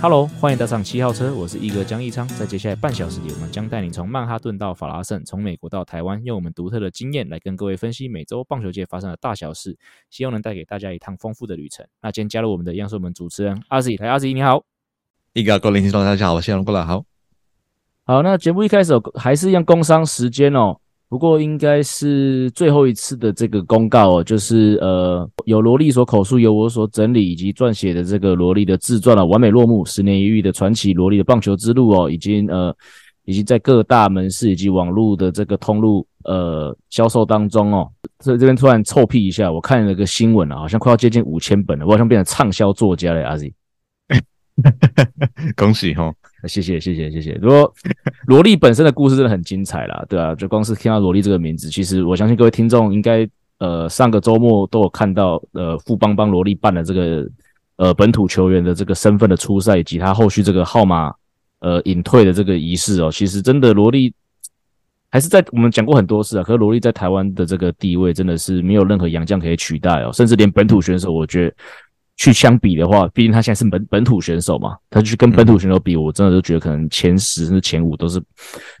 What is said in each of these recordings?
Hello，欢迎搭上七号车，我是一哥江一昌。在接下来半小时里，我们将带你从曼哈顿到法拉盛，从美国到台湾，用我们独特的经验来跟各位分析美洲棒球界发生的大小事，希望能带给大家一趟丰富的旅程。那今天加入我们的，一样是我们主持人阿 Z，来阿 Z 你好，一哥各位听众大家好，我是谢龙过来好。好，那节目一开始还是一样工商时间哦。不过应该是最后一次的这个公告哦，就是呃，由罗莉所口述，由我所整理以及撰写的这个罗莉的自传啊，完美落幕，十年一遇的传奇，罗莉的棒球之路哦，已经呃，已经在各大门市以及网络的这个通路呃销售当中哦。所以这边突然臭屁一下，我看了个新闻啊，好像快要接近五千本了，我好像变成畅销作家了，阿 Z。恭喜哈！谢谢谢谢谢谢。如果萝莉本身的故事真的很精彩啦，对啊，就光是听到萝莉这个名字，其实我相信各位听众应该呃上个周末都有看到呃富邦帮萝莉办了这个呃本土球员的这个身份的出赛，以及他后续这个号码呃隐退的这个仪式哦。其实真的萝莉还是在我们讲过很多次啊，可是萝莉在台湾的这个地位真的是没有任何洋将可以取代哦，甚至连本土选手，我觉得。去相比的话，毕竟他现在是本本土选手嘛，他去跟本土选手比，我真的就觉得可能前十甚至前五都是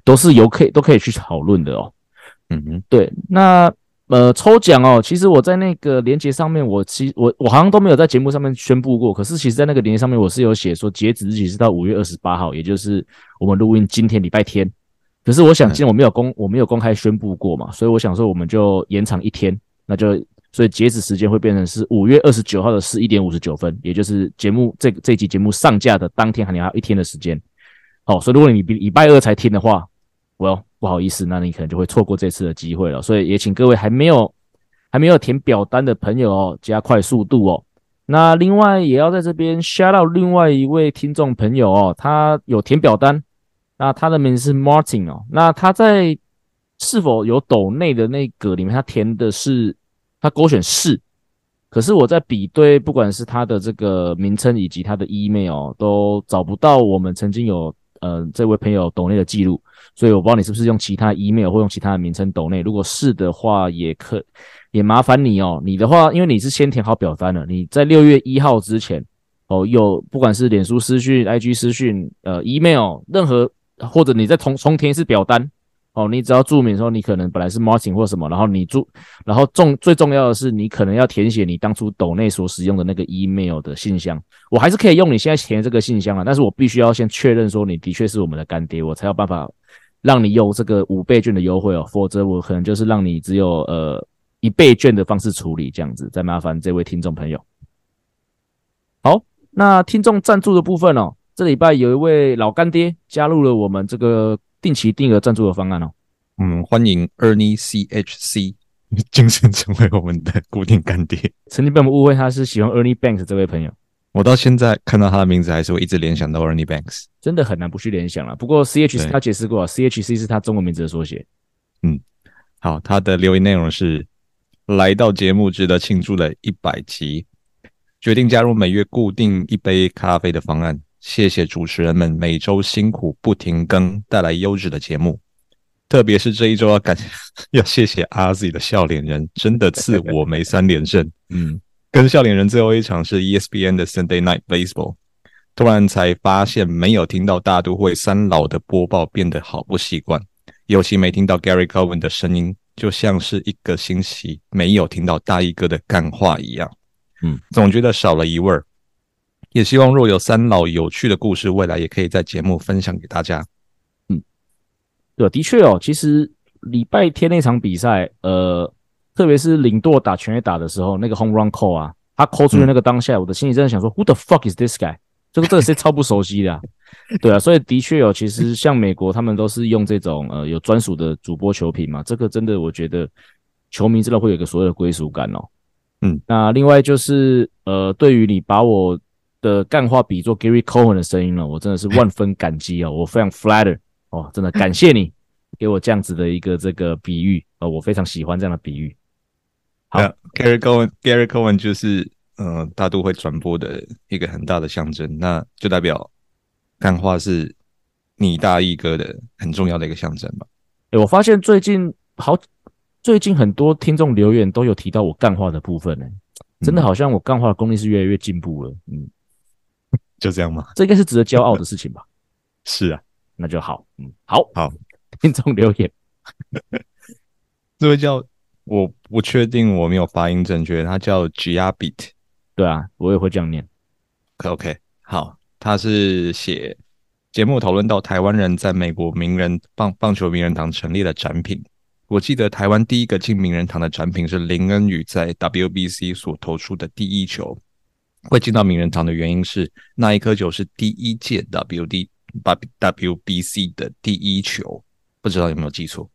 都是有可以都可以去讨论的哦。嗯哼，对，那呃抽奖哦，其实我在那个链接上面我，我其我我好像都没有在节目上面宣布过，可是其实在那个链接上面我是有写说截止日期是到五月二十八号，也就是我们录音今天礼拜天。可是我想，既然我没有公我没有公开宣布过嘛，所以我想说我们就延长一天，那就。所以截止时间会变成是五月二十九号的十一点五十九分，也就是节目这这集节目上架的当天，还有一天的时间。好，所以如果你礼拜二才听的话，Well，不好意思，那你可能就会错过这次的机会了。所以也请各位还没有还没有填表单的朋友哦，加快速度哦。那另外也要在这边 shout out 另外一位听众朋友哦，他有填表单，那他的名字是 Martin 哦，那他在是否有斗内的那个里面，他填的是。他勾选是，可是我在比对，不管是他的这个名称以及他的 email 都找不到我们曾经有呃这位朋友抖内的记录，所以我不知道你是不是用其他 email 或用其他的名称抖内。如果是的话，也可也麻烦你哦。你的话，因为你是先填好表单了，你在六月一号之前哦，有不管是脸书私讯、IG 私讯、呃 email 任何，或者你再重重填一次表单。哦，你只要注明说你可能本来是 Martin 或什么，然后你注，然后重最重要的是你可能要填写你当初抖内所使用的那个 email 的信箱。我还是可以用你现在填这个信箱啊，但是我必须要先确认说你的确是我们的干爹，我才有办法让你有这个五倍券的优惠哦，否则我可能就是让你只有呃一倍券的方式处理这样子。再麻烦这位听众朋友。好，那听众赞助的部分哦，这礼拜有一位老干爹加入了我们这个。定期定额赞助的方案哦，嗯，欢迎 Ernie CHC 精神成为我们的固定干爹。曾经被我们误会他是喜欢 Ernie Banks 这位朋友，我到现在看到他的名字还是会一直联想到 Ernie Banks，真的很难不去联想了。不过 CHC 他解释过，CHC 是他中文名字的缩写。嗯，好，他的留言内容是：来到节目值得庆祝的一百集，决定加入每月固定一杯咖啡的方案。谢谢主持人们每周辛苦不停更，带来优质的节目。特别是这一周要感要谢谢阿 Z 的笑脸人，真的赐我没三连胜。嗯，跟笑脸人最后一场是 ESPN 的 Sunday Night Baseball，突然才发现没有听到大都会三老的播报变得好不习惯，尤其没听到 Gary Cohen 的声音，就像是一个星期没有听到大衣哥的干话一样。嗯，总觉得少了一味儿。也希望若有三老有趣的故事，未来也可以在节目分享给大家。嗯，对，的确哦，其实礼拜天那场比赛，呃，特别是领舵打全垒打的时候，那个 home run call 啊，他 call 出的那个当下，嗯、我的心里真的想说，Who the fuck is this guy？这个这个是超不熟悉的、啊，对啊，所以的确哦，其实像美国他们都是用这种呃有专属的主播球评嘛，这个真的我觉得球迷真的会有一个所谓的归属感哦。嗯，那另外就是呃，对于你把我。的干话比作 Gary Cohen 的声音了，我真的是 万分感激哦，我非常 flatter 哦，真的感谢你给我这样子的一个这个比喻哦，我非常喜欢这样的比喻。好，Gary Cohen，Gary Cohen 就是呃大都会传播的一个很大的象征，那就代表干话是你大义哥的很重要的一个象征吧。诶、欸，我发现最近好，最近很多听众留言都有提到我干话的部分呢、欸，真的好像我干话的功力是越来越进步了。嗯，就这样吗？这应该是值得骄傲的事情吧？是啊，那就好。嗯，好，好，听众留言，这位叫。我不确定我没有发音正确，他叫 Giabit，对啊，我也会这样念。OK，好，他是写节目讨论到台湾人在美国名人棒棒球名人堂成立的展品。我记得台湾第一个进名人堂的展品是林恩宇在 WBC 所投出的第一球。会进到名人堂的原因是那一颗球是第一届 WD WBC 的第一球，不知道有没有记错。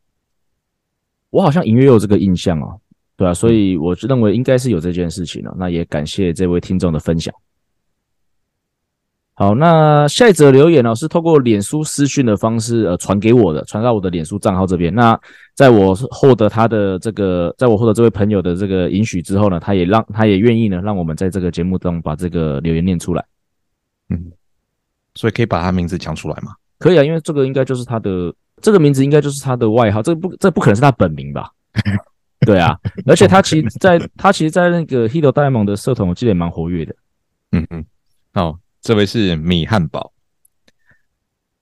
我好像隐约有这个印象哦，对啊，所以我认为应该是有这件事情了。那也感谢这位听众的分享。好，那下一则留言呢，是透过脸书私讯的方式呃传给我的，传到我的脸书账号这边。那在我获得他的这个，在我获得这位朋友的这个允许之后呢，他也让他也愿意呢，让我们在这个节目中把这个留言念出来。嗯，所以可以把他名字讲出来吗？可以啊，因为这个应该就是他的。这个名字应该就是他的外号，这不，这不可能是他本名吧？对啊，而且他其实在，在他其实，在那个 Hito 大联盟的社团，我记得也蛮活跃的。嗯嗯，好，这位是米汉堡。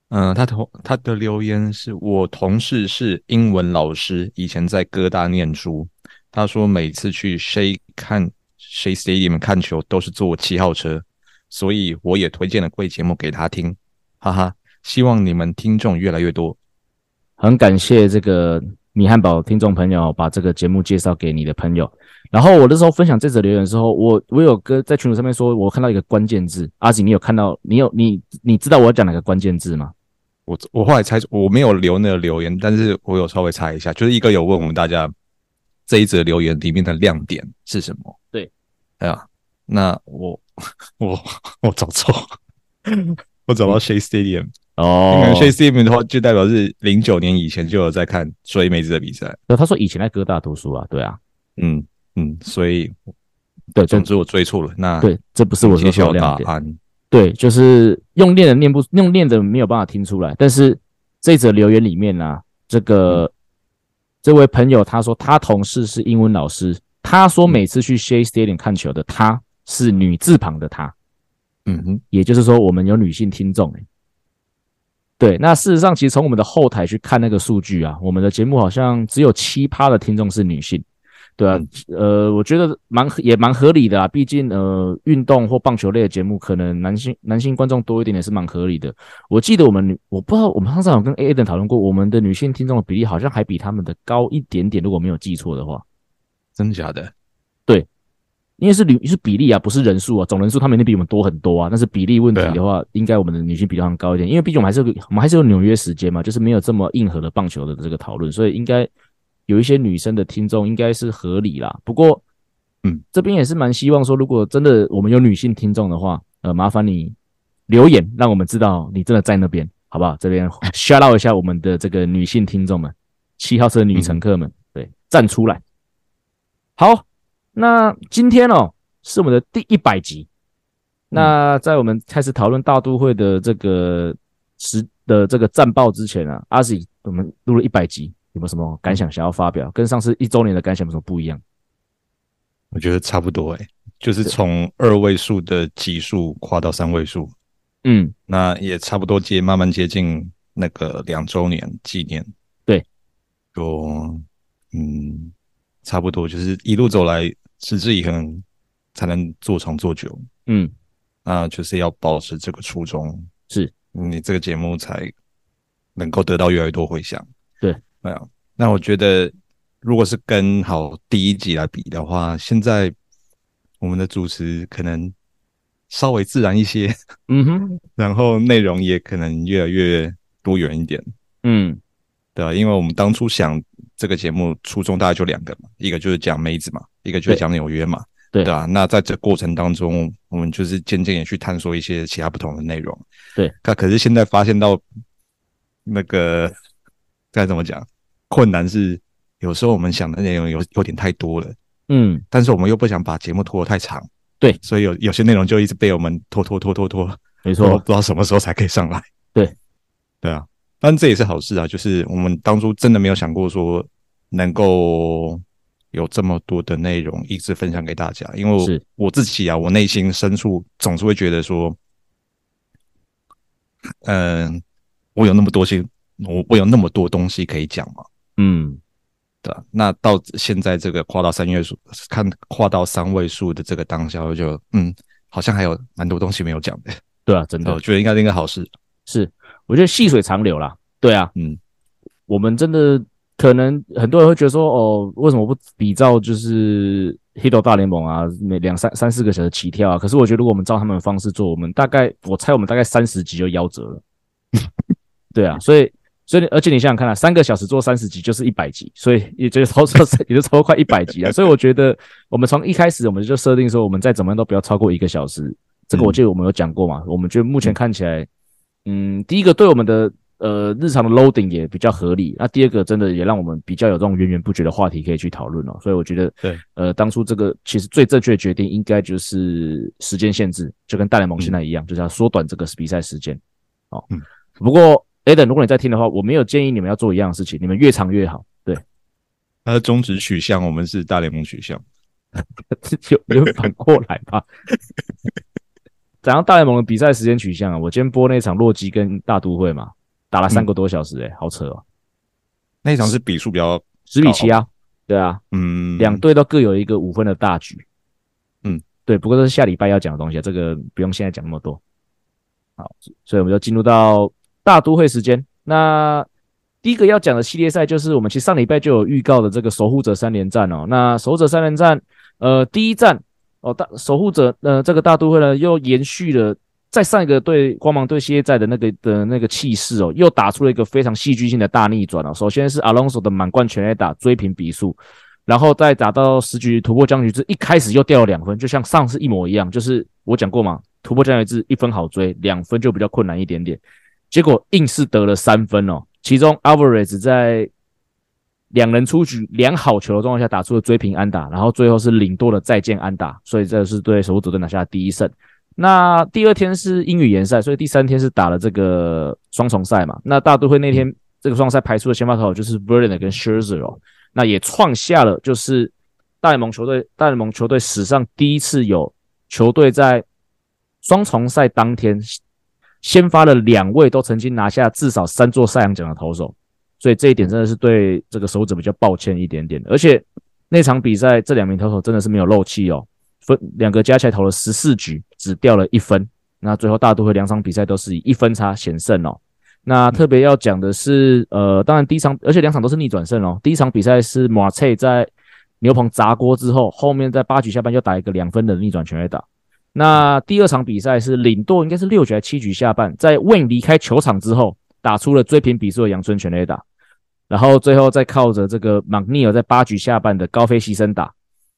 嗯、他同他的留言是我同事是英文老师，以前在哥大念书。他说每次去 she 看 she Stadium 看球都是坐七号车，所以我也推荐了贵节目给他听。哈哈，希望你们听众越来越多。很感谢这个米汉堡听众朋友把这个节目介绍给你的朋友。然后我那时候分享这则留言的时候，我我有跟在群组上面说，我看到一个关键字。阿吉，你有看到？你有你你知道我要讲哪个关键字吗？我我后来猜，我没有留那个留言，但是我有稍微猜一下，就是一个有问我们大家这一则留言里面的亮点是什么？对，哎呀，那我我我找错，我找到 Shea Stadium。哦，因为 Shea Stadium 的话，就代表是零九年以前就有在看追梅子的比赛。那他说以前在哥大读书啊，对啊，嗯嗯，所以对，总之我追错了。那对，这不是我说的答案。对，就是用练的念不用练的没有办法听出来。但是这则留言里面呢、啊，这个、嗯、这位朋友他说他同事是英文老师，他说每次去 Shea Stadium 看球的他是女字旁的他，嗯哼，也就是说我们有女性听众诶。对，那事实上，其实从我们的后台去看那个数据啊，我们的节目好像只有七趴的听众是女性，对啊，呃，我觉得蛮也蛮合理的啊，毕竟呃，运动或棒球类的节目，可能男性男性观众多一点也是蛮合理的。我记得我们女，我不知道我们上次好像跟 Aiden 讨论过，我们的女性听众的比例好像还比他们的高一点点，如果没有记错的话，真的假的？对。因为是比是比例啊，不是人数啊，总人数他们一定比我们多很多啊。但是比例问题的话，啊、应该我们的女性比例上高一点，因为毕竟我们还是有我们还是有纽约时间嘛，就是没有这么硬核的棒球的这个讨论，所以应该有一些女生的听众应该是合理啦。不过，嗯，这边也是蛮希望说，如果真的我们有女性听众的话，呃，麻烦你留言，让我们知道你真的在那边，好不好？这边 shout out 一下我们的这个女性听众们，七号车女乘客们，嗯、对，站出来，好。那今天哦，是我们的第一百集。那在我们开始讨论大都会的这个时的这个战报之前啊，阿喜我们录了一百集，有没有什么感想想要发表？跟上次一周年的感想有什么不一样？我觉得差不多诶，就是从二位数的级数跨到三位数，嗯，那也差不多接慢慢接近那个两周年纪念。对，就嗯，差不多就是一路走来。持之以恒，才能做长做久。嗯，那就是要保持这个初衷，是你这个节目才能够得到越来越多回响。对，没有。那我觉得，如果是跟好第一集来比的话，现在我们的主持可能稍微自然一些。嗯哼，然后内容也可能越来越多元一点。嗯，对啊，因为我们当初想。这个节目初衷大概就两个嘛，一个就是讲梅子嘛，一个就是讲纽约嘛，对吧？那在这过程当中，我们就是渐渐也去探索一些其他不同的内容。对，可可是现在发现到那个该怎么讲？困难是有时候我们想的内容有有点太多了。嗯，但是我们又不想把节目拖得太长，对，所以有有些内容就一直被我们拖拖拖拖拖，没错，不知道什么时候才可以上来。对，对啊，但这也是好事啊，就是我们当初真的没有想过说能够有这么多的内容一直分享给大家，因为我自己啊，我内心深处总是会觉得说，嗯、呃，我有那么多些，我我有那么多东西可以讲嘛，嗯。对，那到现在这个跨到三位数，看跨到三位数的这个当下，我就嗯，好像还有蛮多东西没有讲的。对啊，真的，我觉得应该是一个好事。是，我觉得细水长流啦。对啊，嗯，我们真的可能很多人会觉得说，哦，为什么不比照就是《Hito 大联盟》啊，每两三三四个小时起跳啊？可是我觉得，如果我们照他们的方式做，我们大概我猜我们大概三十集就夭折了。对啊，所以。所以，而且你想想看啊，三个小时做三十集就是一百集，所以也就超超也就超过快一百集啊。所以我觉得，我们从一开始我们就设定说，我们再怎么样都不要超过一个小时。这个我记得我们有讲过嘛。我们觉得目前看起来，嗯，第一个对我们的呃日常的 loading 也比较合理。那第二个真的也让我们比较有这种源源不绝的话题可以去讨论哦。所以我觉得，对，呃，当初这个其实最正确的决定应该就是时间限制，就跟大联盟现在一样，就是要缩短这个比赛时间。哦，嗯，不过。Adam，如果你在听的话，我没有建议你们要做一样的事情，你们越长越好。对，他的宗旨取向，我们是大联盟取向，有有反过来吧？怎样大联盟的比赛时间取向啊？我今天播那场洛基跟大都会嘛，打了三个多小时，欸，诶、嗯、好扯哦。那一场是比数比较十比七啊，对啊，嗯，两队都各有一个五分的大局，嗯，对，不过这是下礼拜要讲的东西啊，这个不用现在讲那么多。好，所以我们就进入到。大都会时间，那第一个要讲的系列赛就是我们其实上礼拜就有预告的这个守护者三连战哦。那守护者三连战，呃，第一战哦，大守护者呃这个大都会呢又延续了在上一个对光芒队系列赛的那个的那个气势哦，又打出了一个非常戏剧性的大逆转哦。首先是 Alonso 的满贯全垒打追平比数，然后再打到十局突破僵局制，一开始又掉了两分，就像上次一模一样，就是我讲过嘛，突破僵局制一分好追，两分就比较困难一点点。结果硬是得了三分哦，其中 Alvarez 在两人出局两好球的状况下打出了追平安打，然后最后是领舵的再见安打，所以这是对守护者队拿下的第一胜。那第二天是英语联赛，所以第三天是打了这个双重赛嘛。那大都会那天这个双赛排出的先发投手就是 Verlander 跟 Scherzer 哦，那也创下了就是大联盟球队大联盟球队史上第一次有球队在双重赛当天。先发了两位都曾经拿下至少三座赛扬奖的投手，所以这一点真的是对这个手指比较抱歉一点点。而且那场比赛这两名投手真的是没有漏气哦，分两个加起来投了十四局，只掉了一分。那最后大都会两场比赛都是以一分差险胜哦。那特别要讲的是，呃，当然第一场，而且两场都是逆转胜哦。第一场比赛是马切在牛棚砸锅之后，后面在八局下半又打一个两分的逆转全垒打。那第二场比赛是领舵，应该是六局还七局下半，在 Win 离开球场之后，打出了追平比数的阳春全垒打，然后最后再靠着这个 McNeil 在八局下半的高飞牺牲打，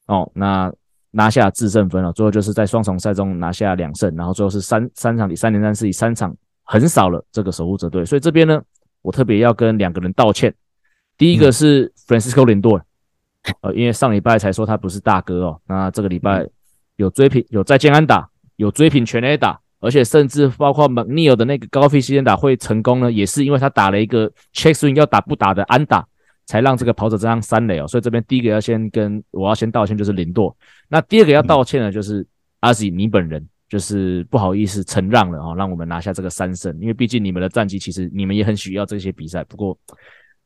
哦，那拿下制胜分了，最后就是在双重赛中拿下两胜，然后最后是三三场比三连战是以三场横扫了这个守护者队，所以这边呢，我特别要跟两个人道歉，第一个是 Francisco Lindor，呃，因为上礼拜才说他不是大哥哦，那这个礼拜。有追平，有在建安打，有追平全垒打，而且甚至包括 McNeil 的那个高飞牺牲打会成功呢，也是因为他打了一个 check swing 要打不打的安打，才让这个跑者这样三垒哦。所以这边第一个要先跟我要先道歉，就是林舵。那第二个要道歉的，就是阿 Z 你本人，就是不好意思承让了哦，让我们拿下这个三胜，因为毕竟你们的战绩其实你们也很需要这些比赛。不过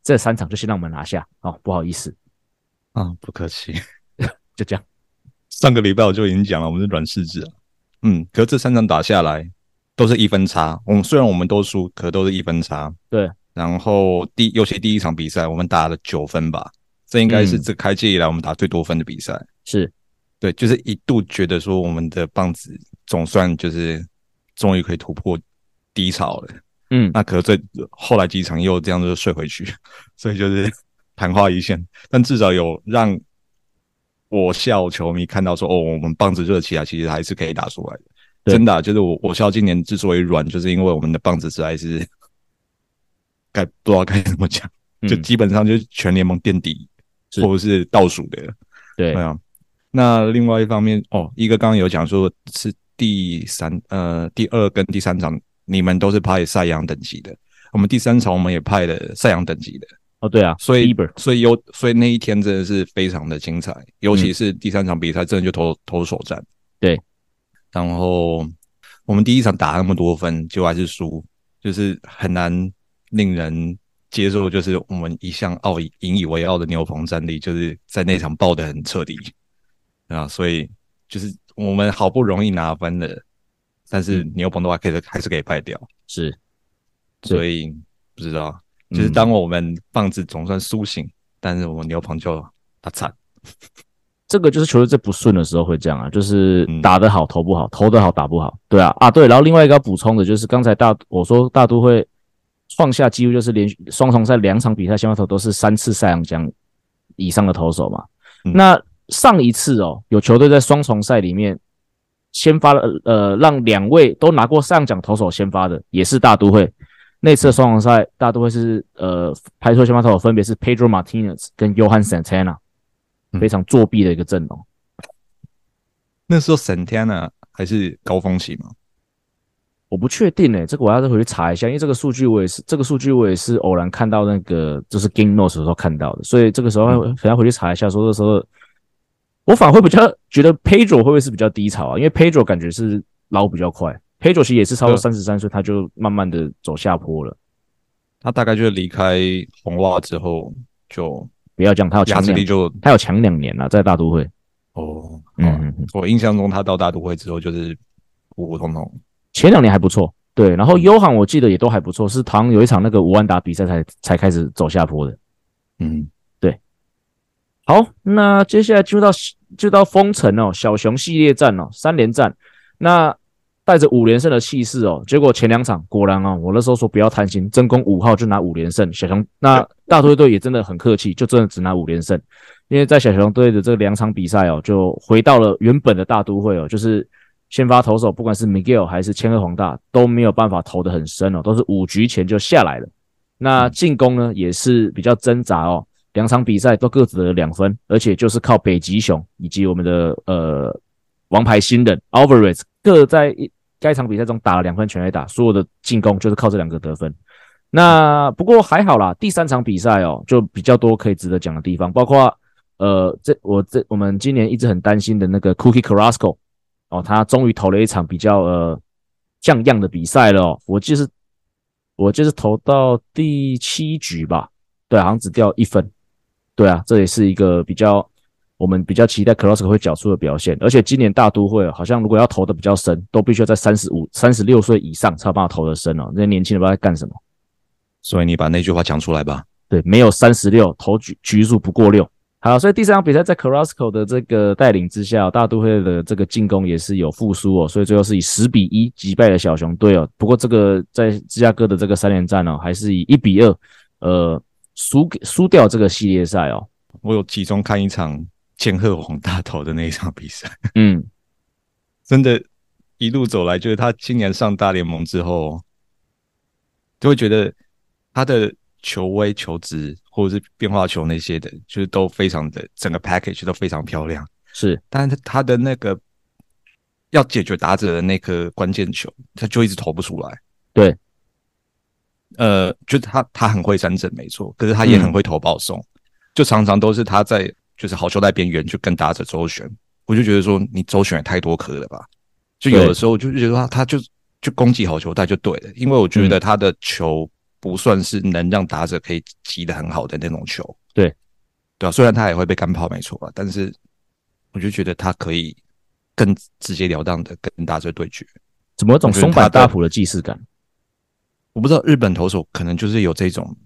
这三场就先让我们拿下哦，不好意思啊，不客气，就这样。上个礼拜我就已经讲了，我们是软柿子啊，嗯，可是这三场打下来都是一分差。我们虽然我们都输，可都是一分差。对，然后第尤其第一场比赛我们打了九分吧，这应该是这开季以来我们打最多分的比赛。是，对，就是一度觉得说我们的棒子总算就是终于可以突破低潮了。嗯，那可是这后来几场又这样子睡回去，所以就是昙花一现。但至少有让。我校球迷看到说：“哦，我们棒子热起来，其实还是可以打出来的。”真的、啊，就是我我校今年之所以软，就是因为我们的棒子实在是 该不知道该怎么讲，就基本上就是全联盟垫底或者是倒数的。对，对啊，那另外一方面，哦，一个刚刚有讲说是第三呃第二跟第三场，你们都是派赛扬等级的，我们第三场我们也派了赛扬等级的。哦，对啊，所以所以有所以那一天真的是非常的精彩，尤其是第三场比赛，真的就投投手战。对，然后我们第一场打那么多分，结果还是输，就是很难令人接受。就是我们一向傲以引以为傲的牛棚战力，就是在那场爆得很彻底啊。所以就是我们好不容易拿分了，但是牛棚的话可以还是可以败掉。是，所以不知道。就是当我们棒子总算苏醒，嗯、但是我们牛棚就打惨。这个就是球队在不顺的时候会这样啊，就是打得好投不好，投得好打不好。对啊，啊对，然后另外一个要补充的就是刚才大我说大都会创下几乎就是连续双重赛两场比赛先发投都是三次赛扬奖以上的投手嘛。嗯、那上一次哦，有球队在双重赛里面先发了呃，让两位都拿过赛扬奖投手先发的，也是大都会。那次的双重赛，大都会是呃排出先发投手分别是 Pedro Martinez 跟 Johan Santana，非常作弊的一个阵容。那时候 Santana 还是高峰期吗？我不确定诶、欸，这个我要再回去查一下，因为这个数据我也是这个数据我也是偶然看到那个就是 Game Notes 的时候看到的，所以这个时候可能要回去查一下。说这时候我反而会比较觉得 Pedro 会不会是比较低潮啊？因为 Pedro 感觉是捞比较快。裴佐奇也是超过三十三岁，他就慢慢的走下坡了。他大概就是离开红袜之后就不要讲，他有强力就他有强两年了，在大都会。哦，嗯，我印象中他到大都会之后就是普普通通，前两年还不错，对。然后优航我记得也都还不错，是唐有一场那个无安打比赛才才开始走下坡的。嗯，对。好，那接下来就到就到封城哦，小熊系列战哦，三连战，那。带着五连胜的气势哦，结果前两场果然啊，我那时候说不要贪心，真攻五号就拿五连胜。小熊那大都会队也真的很客气，就真的只拿五连胜。因为在小熊队的这两场比赛哦，就回到了原本的大都会哦，就是先发投手不管是 Miguel 还是千鹤黄大都没有办法投得很深哦，都是五局前就下来了。那进攻呢也是比较挣扎哦，两场比赛都各自得了两分，而且就是靠北极熊以及我们的呃王牌新人 Alvarez 各在一。该场比赛中打了两分全垒打，所有的进攻就是靠这两个得分。那不过还好啦，第三场比赛哦，就比较多可以值得讲的地方，包括呃，这我这我们今年一直很担心的那个 Cookie Carrasco 哦，他终于投了一场比较呃像样的比赛了哦。我就是我就是投到第七局吧，对，好像只掉一分。对啊，这也是一个比较。我们比较期待 Carrasco 会缴出的表现，而且今年大都会好像如果要投的比较深，都必须要在三十五、三十六岁以上才有办法投的深哦。那些年轻人不知道在干什么，所以你把那句话讲出来吧。对，没有三十六投局局数不过六。好，所以第三场比赛在 Carrasco 的这个带领之下，大都会的这个进攻也是有复苏哦，所以最后是以十比一击败了小熊队哦。不过这个在芝加哥的这个三连战哦，还是以一比二呃输给输掉这个系列赛哦。我有集中看一场。千贺滉大头的那一场比赛，嗯，真的，一路走来，就是他今年上大联盟之后，就会觉得他的球威、球值或者是变化球那些的，就是都非常的整个 package 都非常漂亮。是，但是他的那个要解决打者的那颗关键球，他就一直投不出来。对，呃，就是他他很会三振，没错，可是他也很会投保送，嗯、就常常都是他在。就是好球带边缘就跟打者周旋，我就觉得说你周旋也太多颗了吧？就有的时候就觉得他他就就攻击好球带就对了，因为我觉得他的球不算是能让打者可以击得很好的那种球。对，对啊，虽然他也会被干炮没错啊，但是我就觉得他可以更直截了当的跟打者对决。怎么有种松坂大辅的既视感？我不知道日本投手可能就是有这种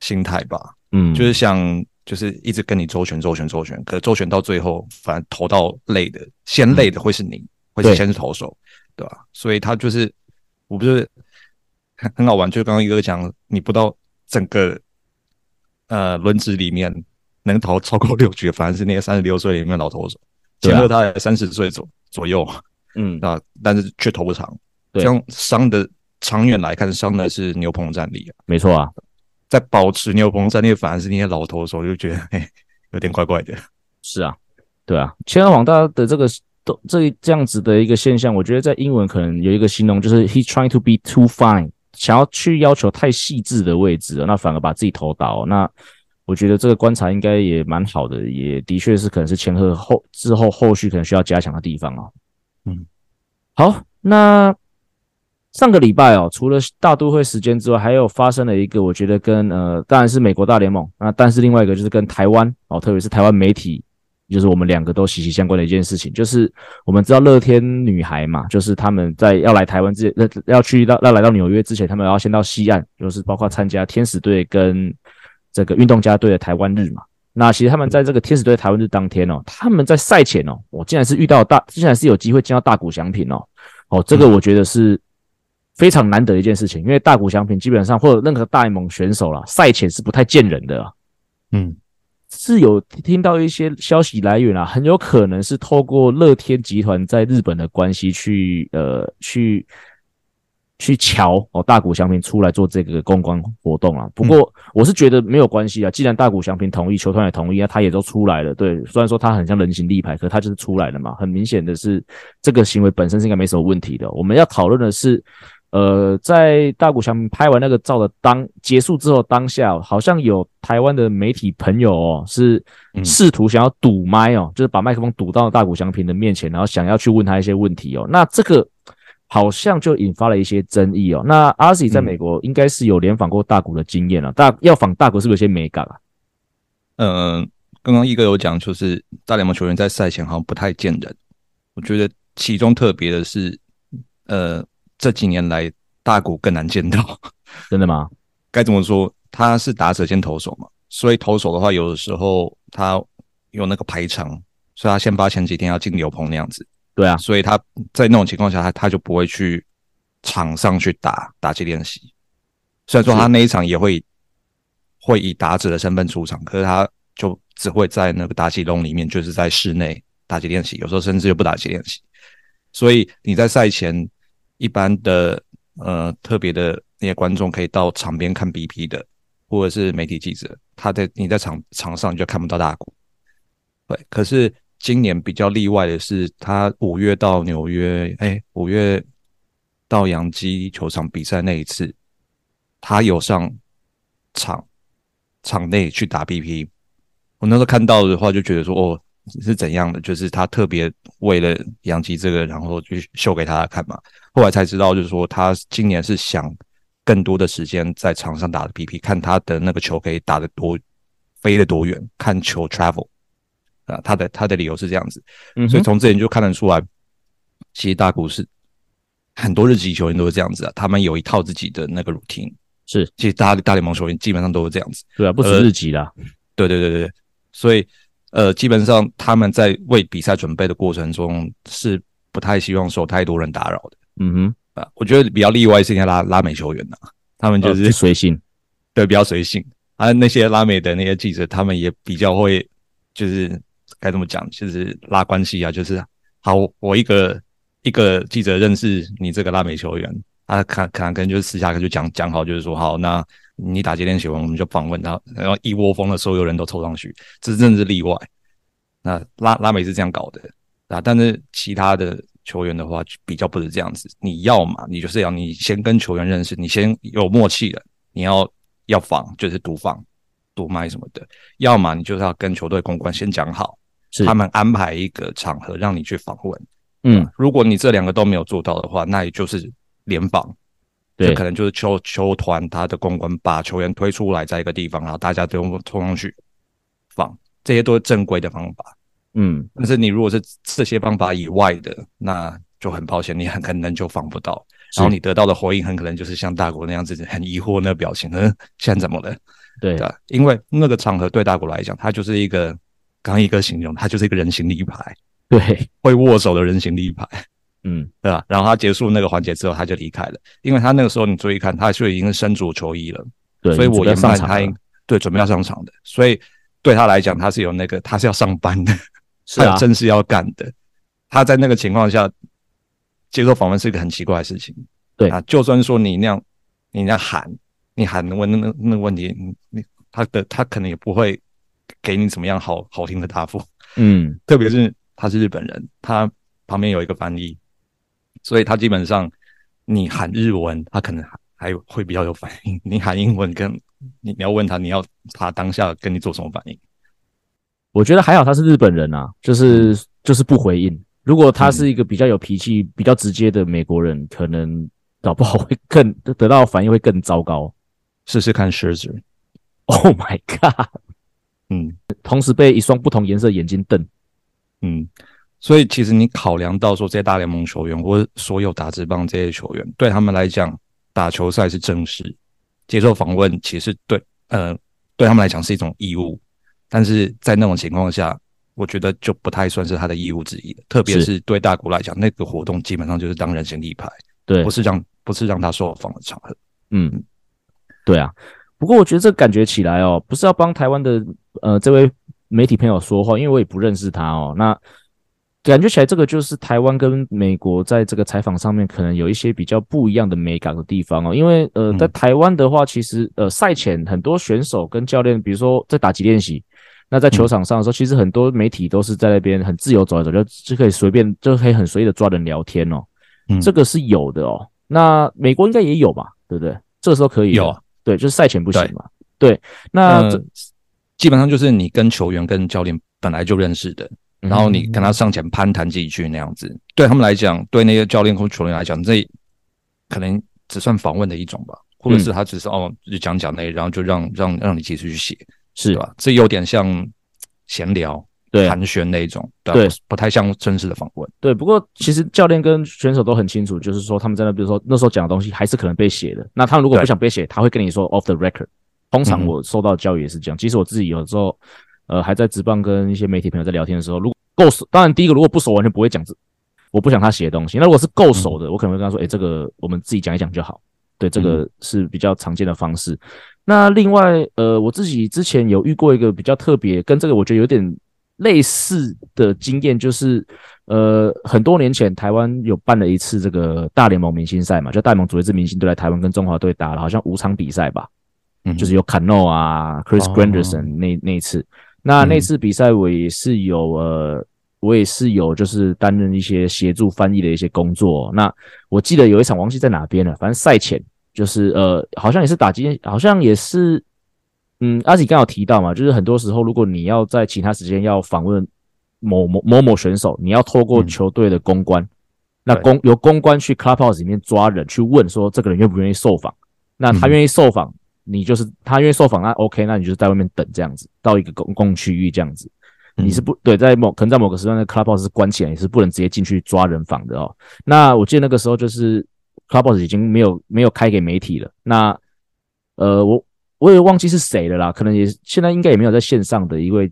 心态吧。嗯，就是像。就是一直跟你周旋、周旋、周旋，可周旋到最后，反正投到累的，先累的会是你，会是先是投手，对吧？所以他就是，我不是很很好玩，就刚刚一个讲，你不到整个呃轮值里面能投超过六局，反而是那些三十六岁里面的老投手，结合他三十岁左左右，嗯。啊，但是却投不长，这样伤的长远来看，伤的是牛棚战力啊，没错啊。在保持牛棚战力，反而是那些老头时候就觉得，嘿，有点怪怪的。是啊，对啊，千贺滉大的这个都这这样子的一个现象，我觉得在英文可能有一个形容，就是 he trying to be too fine，想要去要求太细致的位置，那反而把自己投倒。那我觉得这个观察应该也蛮好的，也的确是可能是千鹤后之后后续可能需要加强的地方啊。嗯，好，那。上个礼拜哦，除了大都会时间之外，还有发生了一个，我觉得跟呃，当然是美国大联盟，那但是另外一个就是跟台湾哦，特别是台湾媒体，就是我们两个都息息相关的一件事情，就是我们知道乐天女孩嘛，就是他们在要来台湾之前，要去到要来到纽约之前，他们要先到西岸，就是包括参加天使队跟这个运动家队的台湾日嘛。那其实他们在这个天使队台湾日当天哦，他们在赛前哦，我竟然是遇到大，竟然是有机会见到大谷翔平哦，哦，这个我觉得是。非常难得的一件事情，因为大谷翔平基本上或者任何大联盟选手啦，赛前是不太见人的啊。嗯，是有听到一些消息来源啊，很有可能是透过乐天集团在日本的关系去呃去去瞧哦大谷翔平出来做这个公关活动啊。不过我是觉得没有关系啊，既然大谷翔平同意，球团也同意啊，他也都出来了。对，虽然说他很像人形立牌，可他就是出来了嘛。很明显的是，这个行为本身是应该没什么问题的。我们要讨论的是。呃，在大谷翔平拍完那个照的当结束之后，当下好像有台湾的媒体朋友哦，是试图想要堵麦哦，就是把麦克风堵到大谷翔平的面前，然后想要去问他一些问题哦。那这个好像就引发了一些争议哦。那阿 Z 在美国应该是有联访过大谷的经验了，大要访大谷是不是有些美感啊？嗯，刚刚一哥有讲，就是大联盟球员在赛前好像不太见人。我觉得其中特别的是，呃。这几年来，大谷更难见到，真的吗？该怎么说？他是打者兼投手嘛，所以投手的话，有的时候他有那个排场，所以他先发前几天要进牛棚那样子。对啊，所以他在那种情况下，他他就不会去场上去打打击练习。虽然说他那一场也会会以打者的身份出场，可是他就只会在那个打击笼里面，就是在室内打击练习，有时候甚至就不打击练习。所以你在赛前。一般的呃特别的那些观众可以到场边看 BP 的，或者是媒体记者，他在你在场场上就看不到大鼓。对，可是今年比较例外的是，他五月到纽约，哎，五月到洋基球场比赛那一次，他有上场场内去打 BP。我那时候看到的话，就觉得说哦。是怎样的？就是他特别为了杨基这个，然后去秀给他看嘛。后来才知道，就是说他今年是想更多的时间在场上打的 PP，看他的那个球可以打得多，飞得多远，看球 travel 啊。他的他的理由是这样子，嗯所以从这点就看得出来，其实大谷是很多日籍球员都是这样子啊。他们有一套自己的那个 routine，是其实大大联盟球员基本上都是这样子。对啊，不止日籍啦。对对对对对，所以。呃，基本上他们在为比赛准备的过程中是不太希望受太多人打扰的。嗯哼，啊，我觉得比较例外是应该拉拉美球员呐、啊，他们就是随性，对，比较随性。啊，那些拉美的那些记者，他们也比较会，就是该怎么讲，就是拉关系啊，就是好，我一个一个记者认识你这个拉美球员，他看可能可能就是私下就讲讲好，就是说好那。你打击练习完，我们就访问他，然后一窝蜂的所有人都凑上去，这真的是例外。那拉拉美是这样搞的啊，但是其他的球员的话，比较不是这样子。你要嘛，你就是要你先跟球员认识，你先有默契了，你要要防就是独防、独麦什么的。要么你就是要跟球队公关先讲好，是他们安排一个场合让你去访问。嗯，如果你这两个都没有做到的话，那也就是联访。这可能就是球球团他的公关把球员推出来在一个地方，然后大家都冲上去放，这些都是正规的方法。嗯，但是你如果是这些方法以外的，那就很抱歉，你很可能就放不到，然后你得到的回应很可能就是像大国那样子很疑惑那个表情，嗯，现在怎么了？对的，因为那个场合对大国来讲，他就是一个刚刚一个形容，他就是一个人形立牌，对，会握手的人形立牌。嗯，对吧？然后他结束那个环节之后，他就离开了，因为他那个时候你注意看，他就已经是身着球衣了，对，所以我研判他应对准备要上场的，所以对他来讲，他是有那个他是要上班的，是啊，他有正事要干的。他在那个情况下接受访问是一个很奇怪的事情，对。啊，就算说你那样你那样喊，你喊问那那那个问题，你他的他可能也不会给你怎么样好好听的答复，嗯，特别是他是日本人，他旁边有一个翻译，所以他基本上你喊日文，他可能还会比较有反应；你喊英文跟，跟你你要问他，你要他当下跟你做什么反应？我觉得还好，他是日本人啊，就是就是不回应。如果他是一个比较有脾气、比较直接的美国人，可能搞不好会更得到反应会更糟糕。试试看 Scherzer。Oh my god！嗯，同时被一双不同颜色眼睛瞪。嗯，所以其实你考量到说这些大联盟球员或所有打职棒这些球员，对他们来讲，打球赛是正事，接受访问其实对呃对他们来讲是一种义务。但是在那种情况下，我觉得就不太算是他的义务之一了。特别是对大谷来讲，那个活动基本上就是当人形立牌，对，不是让不是让他受访的场合。嗯，对啊。不过我觉得这感觉起来哦，不是要帮台湾的呃这位媒体朋友说话，因为我也不认识他哦。那感觉起来，这个就是台湾跟美国在这个采访上面可能有一些比较不一样的美感的地方哦。因为呃，在台湾的话，其实呃赛前很多选手跟教练，比如说在打击练习。那在球场上的时候，其实很多媒体都是在那边很自由走来走，就就可以随便就可以很随意的抓人聊天哦。嗯，这个是有的哦。那美国应该也有吧？对不对？这个时候可以有啊。对，就是赛前不行嘛。对，对那、呃、基本上就是你跟球员跟教练本来就认识的，然后你跟他上前攀谈几句那样子，嗯、对他们来讲，对那些教练或球员来讲，这可能只算访问的一种吧，或者是他只是、嗯、哦就讲讲那，然后就让让让你继续去写。是吧？这有点像闲聊、对寒暄那一种，对，对不，不太像正式的访问。对，不过其实教练跟选手都很清楚，就是说他们在那，比如说那时候讲的东西还是可能被写的。那他们如果不想被写，他会跟你说 off the record。通常我受到教育也是这样。即使我自己有时候，呃，还在职棒跟一些媒体朋友在聊天的时候，如果够熟，当然第一个如果不熟，完全不会讲这，我不想他写的东西。那如果是够熟的，我可能会跟他说，哎，这个我们自己讲一讲就好。对，这个是比较常见的方式。那另外，呃，我自己之前有遇过一个比较特别，跟这个我觉得有点类似的经验，就是，呃，很多年前台湾有办了一次这个大联盟明星赛嘛，就大联盟组一支明星队来台湾跟中华队打了，好像五场比赛吧，嗯，就是有 Cano 啊，Chris Granderson 那那一次，那那次比赛我也是有，呃，我也是有就是担任一些协助翻译的一些工作。那我记得有一场忘记在哪边了，反正赛前。就是呃，好像也是打击，好像也是，嗯，阿吉刚有提到嘛，就是很多时候，如果你要在其他时间要访问某某某某选手，你要透过球队的公关，嗯、那公由公关去 clubhouse 里面抓人去问说这个人愿不愿意受访，那他愿意受访，你就是他因为受访，那 OK，那你就是在外面等这样子，到一个公共区域这样子，你是不对，在某可能在某个时段的 clubhouse 是关起来，你是不能直接进去抓人访的哦。那我记得那个时候就是。Clubhouse 已经没有没有开给媒体了。那呃，我我也忘记是谁了啦，可能也现在应该也没有在线上的一位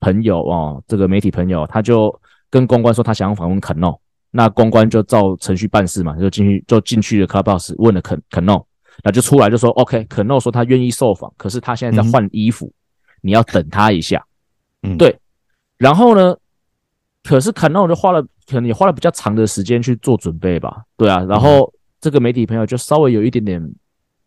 朋友哦，这个媒体朋友他就跟公关说他想要访问 Cano，那公关就照程序办事嘛，就进去就进去了 Clubhouse 问了 Cano，那就出来就说 OK，Cano 说他愿意受访，可是他现在在换衣服，嗯、你要等他一下。嗯，对。然后呢，可是 Cano 就花了可能也花了比较长的时间去做准备吧，对啊，然后。嗯这个媒体朋友就稍微有一点点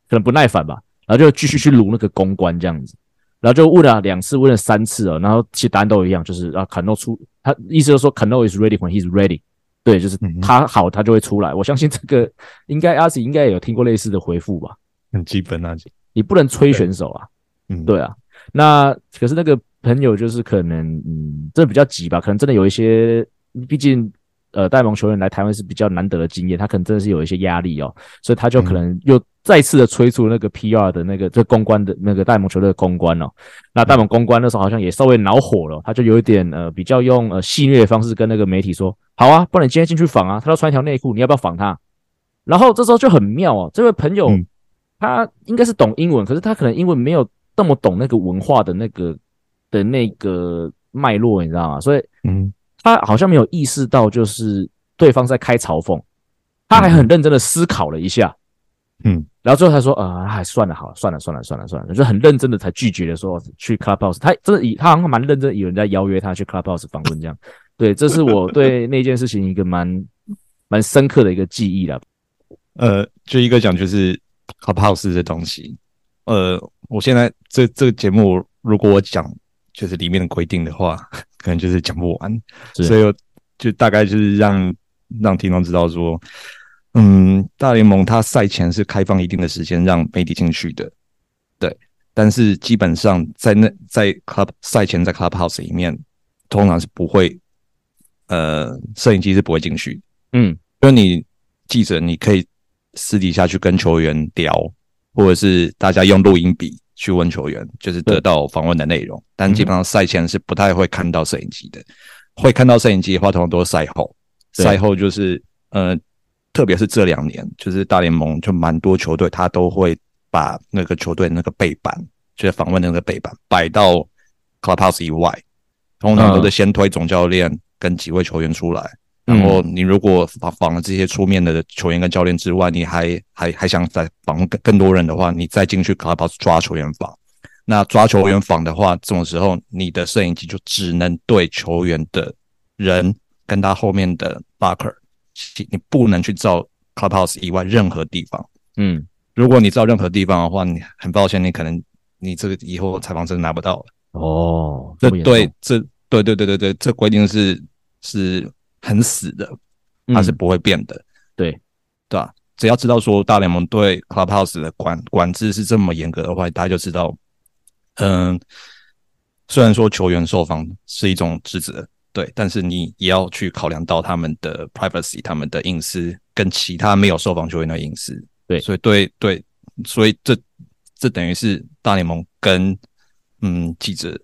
可能不耐烦吧，然后就继续去撸那个公关这样子，然后就问了两次，问了三次哦，然后其实答案都一样，就是啊，Cano 出，他意思就是说 Cano is ready when he's ready，对，就是他好他就会出来。我相信这个应该阿 Sir 应该也有听过类似的回复吧，很基本啊，你不能催选手啊，嗯，对啊，那可是那个朋友就是可能嗯，真的比较急吧，可能真的有一些，毕竟。呃，大联盟球员来台湾是比较难得的经验，他可能真的是有一些压力哦，所以他就可能又再次的催促那个 PR 的那个这公关的那个大联盟球队的公关哦。那大联盟公关那时候好像也稍微恼火了，他就有一点呃比较用呃戏谑的方式跟那个媒体说：“好啊，不然你今天进去访啊，他要穿一条内裤，你要不要访他？”然后这时候就很妙哦，这位朋友他应该是懂英文，可是他可能英文没有那么懂那个文化的那个的那个脉络，你知道吗？所以嗯。他好像没有意识到，就是对方在开嘲讽，他还很认真的思考了一下，嗯，然后最后他说，呃，还算了，好了，算了，算了，算了，算了，就很认真的才拒绝的说去 Clubhouse，他真的以他好像蛮认真，有人在邀约他去 Clubhouse 访问这样，对，这是我对那件事情一个蛮蛮深刻的一个记忆了。呃，就一个讲就是 Clubhouse 这东西，呃，我现在这这个节目如果我讲。就是里面的规定的话，可能就是讲不完，所以就大概就是让让听众知道说，嗯，大联盟它赛前是开放一定的时间让媒体进去的，对，但是基本上在那在 club 赛前在 clubhouse 里面，通常是不会，呃，摄影机是不会进去，嗯，因为你记者你可以私底下去跟球员聊，或者是大家用录音笔。去问球员，就是得到访问的内容，但基本上赛前是不太会看到摄影机的。会看到摄影机的话，通常都是赛后。赛后就是呃，特别是这两年，就是大联盟就蛮多球队，他都会把那个球队那个背板，就是访问的那个背板摆到 clubhouse 以外，通常都是先推总教练跟几位球员出来。然后你如果访访了这些出面的球员跟教练之外，你还还还想再访更更多人的话，你再进去 clubhouse 抓球员访。那抓球员访的话，这种时候你的摄影机就只能对球员的人跟他后面的 locker，你不能去照 clubhouse 以外任何地方。嗯，如果你照任何地方的话，你很抱歉，你可能你这个以后采访真的拿不到了。哦，这对这对对对对对，这规定是是。很死的，它是不会变的，嗯、对对吧？只要知道说大联盟对 Clubhouse 的管管制是这么严格的话，大家就知道，嗯，虽然说球员受访是一种职责，对，但是你也要去考量到他们的 privacy、他们的隐私跟其他没有受访球员的隐私，对，所以对对，所以这这等于是大联盟跟嗯记者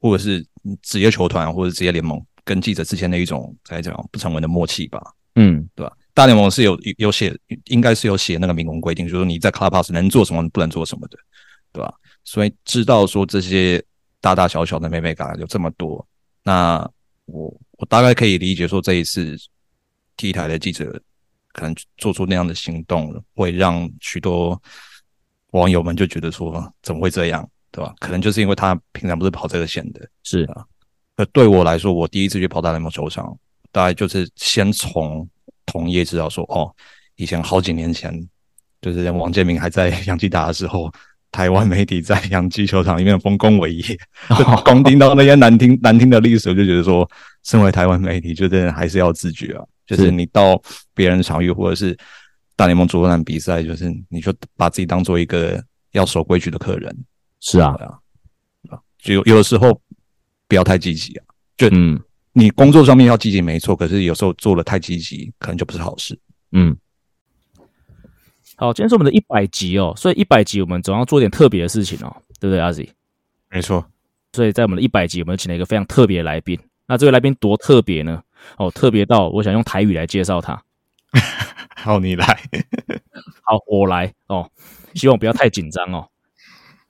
或者是职业球团或者职业联盟。跟记者之间的一种该讲不成文的默契吧，嗯，对吧？大联盟是有有写，应该是有写那个明文规定，就是说你在 Clubhouse 能做什么，不能做什么的，对吧？所以知道说这些大大小小的眉眉角角有这么多，那我我大概可以理解说这一次 T 台的记者可能做出那样的行动，会让许多网友们就觉得说怎么会这样，对吧？可能就是因为他平常不是跑这个线的，是啊。对我来说，我第一次去跑大联盟球场，大概就是先从同业知道说，哦，以前好几年前，就是王建民还在 洋基打的时候，台湾媒体在洋基球场里面丰功伟业，哦、光听到那些难听难听的历史，我就觉得说，身为台湾媒体，就真的还是要自觉啊，就是你到别人场域或者是大联盟主场比赛，就是你就把自己当做一个要守规矩的客人。是啊，啊，就有的时候。不要太积极啊！就嗯，你工作上面要积极没错，可是有时候做的太积极，可能就不是好事。嗯，好，今天是我们的一百集哦，所以一百集我们总要做点特别的事情哦，对不对，阿 Z？没错。所以在我们的一百集，我们请了一个非常特别的来宾。那这位来宾多特别呢？哦，特别到我想用台语来介绍他。好，你来。好，我来哦。希望不要太紧张哦。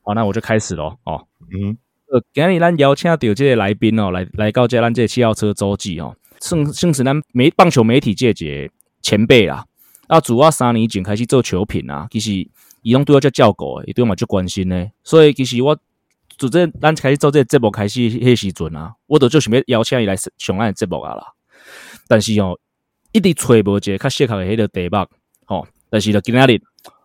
好，那我就开始喽。哦，嗯。呃，今日咱邀请到这个来宾哦，来来到这咱这个七号车周记哦，算算是咱媒棒球媒体界一个前辈啦。啊，自我三年前开始做球评啊，其实伊拢对我较照顾，伊对我嘛足关心呢。所以其实我自这咱开始做这个节目开始迄时阵啊，我都就想要邀请伊来上咱的节目啊啦。但是哦，一直揣无一个较适合的迄个题目哦。但是呢，今日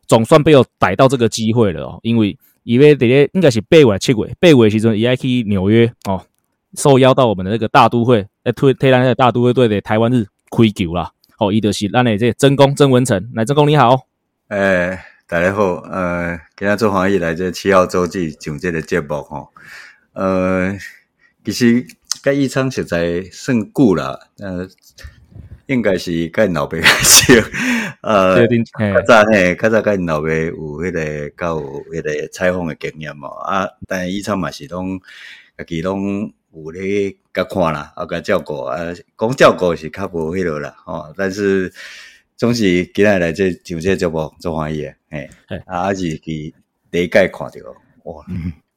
总算被我逮到这个机会了哦，因为。以为这个应该是八月七月，八月时阵伊爱去纽约哦，受邀到我们的那个大都会来推推咱的大都会队的台湾日开球啦。哦，伊就是咱的这个曾公曾文成，来曾公你好。诶、欸，大家好，呃，今日做欢喜来这七号周记上这个节目吼，呃，其实跟一昌实在算久了，呃。应该是甲因老爸开始，呃，较早嘿，较早跟老爸有迄个较有迄个采访的经验嘛，啊，但以前嘛是拢家己拢有咧甲看啦，啊，甲照顾。啊，讲照顾是较无迄落啦，吼，但是总是今仔来这上这节目做欢喜诶，嘿，啊，是去第一界看着，哇，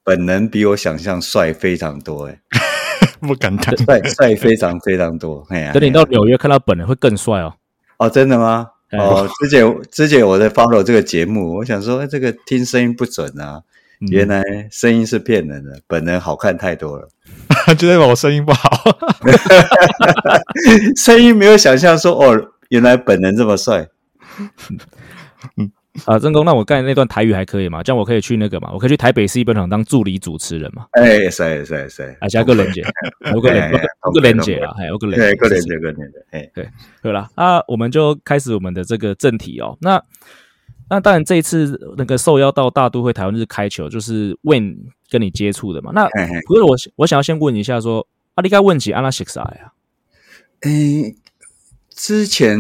本人比我想象帅非常多诶。不敢当，帅帅非常非常多。哎呀，等你到纽约看到本人会更帅哦。哦，真的吗？哦，之前之前我在 follow 这个节目，我想说，这个听声音不准啊，原来声音是骗人的，本人好看太多了。就代表我声音不好，声音没有想象说哦，原来本人这么帅。啊，真功，那我刚才那段台语还可以吗？这样我可以去那个嘛？我可以去台北市一本场当助理主持人嘛？哎，是是是，啊，加个连结，有个连，有个连结啊，还有个连，对，个连结，个连结，哎，对，对了，那，我们就开始我们的这个正题哦。那那当然，这一次那个受邀到大都会台湾日开球，就是 Wayne 跟你接触的嘛。那不是我，我想要先问一下，说阿力该问起阿拉西克啥呀？哎，之前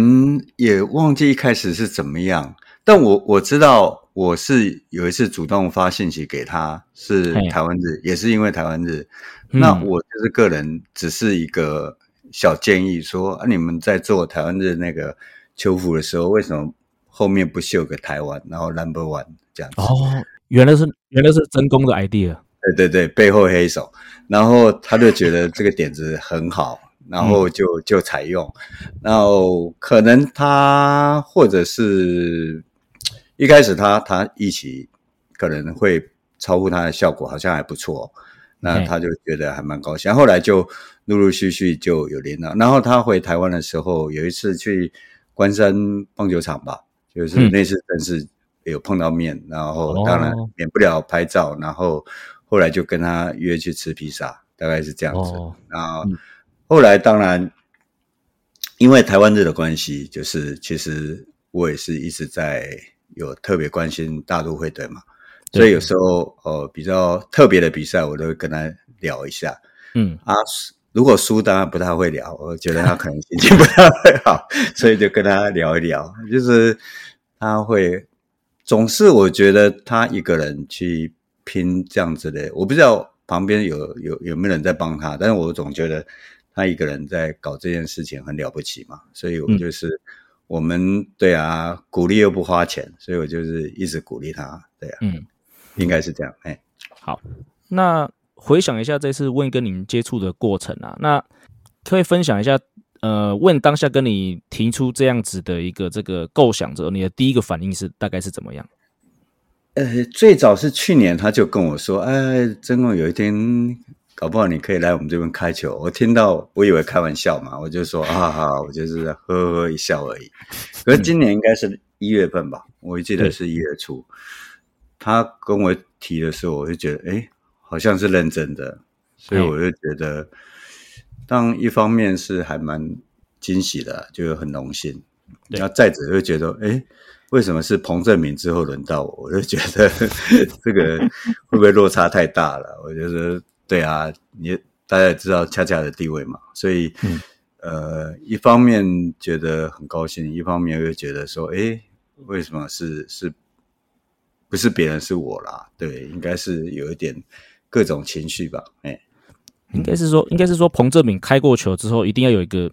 也忘记一开始是怎么样。但我我知道，我是有一次主动发信息给他，是台湾日，也是因为台湾日。嗯、那我就是个人，只是一个小建议说，说啊，你们在做台湾日那个球服的时候，为什么后面不绣个台湾，然后 Number One 这样子？哦，原来是原来是真功的 idea。对对对，背后黑手，然后他就觉得这个点子很好，然后就就采用，然后可能他或者是。一开始他他一起可能会超乎他的效果，好像还不错，那他就觉得还蛮高兴。后来就陆陆续续就有联络。然后他回台湾的时候，有一次去关山棒球场吧，就是那次真是有碰到面，然后当然免不了拍照，然后后来就跟他约去吃披萨，大概是这样子。然后后来当然因为台湾日的关系，就是其实我也是一直在。有特别关心大都会队嘛，所以有时候呃比较特别的比赛，我都会跟他聊一下。嗯啊，如果输当然不太会聊，我觉得他可能心情不太会好，所以就跟他聊一聊。就是他会总是我觉得他一个人去拼这样子的，我不知道旁边有有有没有人在帮他，但是我总觉得他一个人在搞这件事情很了不起嘛，所以我就是。嗯我们对啊，鼓励又不花钱，所以我就是一直鼓励他，对啊，嗯，应该是这样，哎，好，那回想一下这次 Wayne 跟您接触的过程啊，那可以分享一下，呃，Wayne 当下跟你提出这样子的一个这个构想之后，你的第一个反应是大概是怎么样？呃，最早是去年他就跟我说，哎，真的有一天。搞不好你可以来我们这边开球。我听到，我以为开玩笑嘛，我就说啊哈，我就是呵呵呵一笑而已。可是今年应该是一月份吧，我记得是一月初。他跟我提的时候，我就觉得，哎，好像是认真的，所以我就觉得，当一方面是还蛮惊喜的，就很荣幸。然后再者就觉得，哎，为什么是彭正明之后轮到我？我就觉得 这个会不会落差太大了？我觉得。对啊，你大家也知道恰恰的地位嘛，所以，嗯、呃，一方面觉得很高兴，一方面又觉得说，诶，为什么是是，不是别人是我啦？对，应该是有一点各种情绪吧？诶，应该是说，应该是说，彭正敏开过球之后，一定要有一个，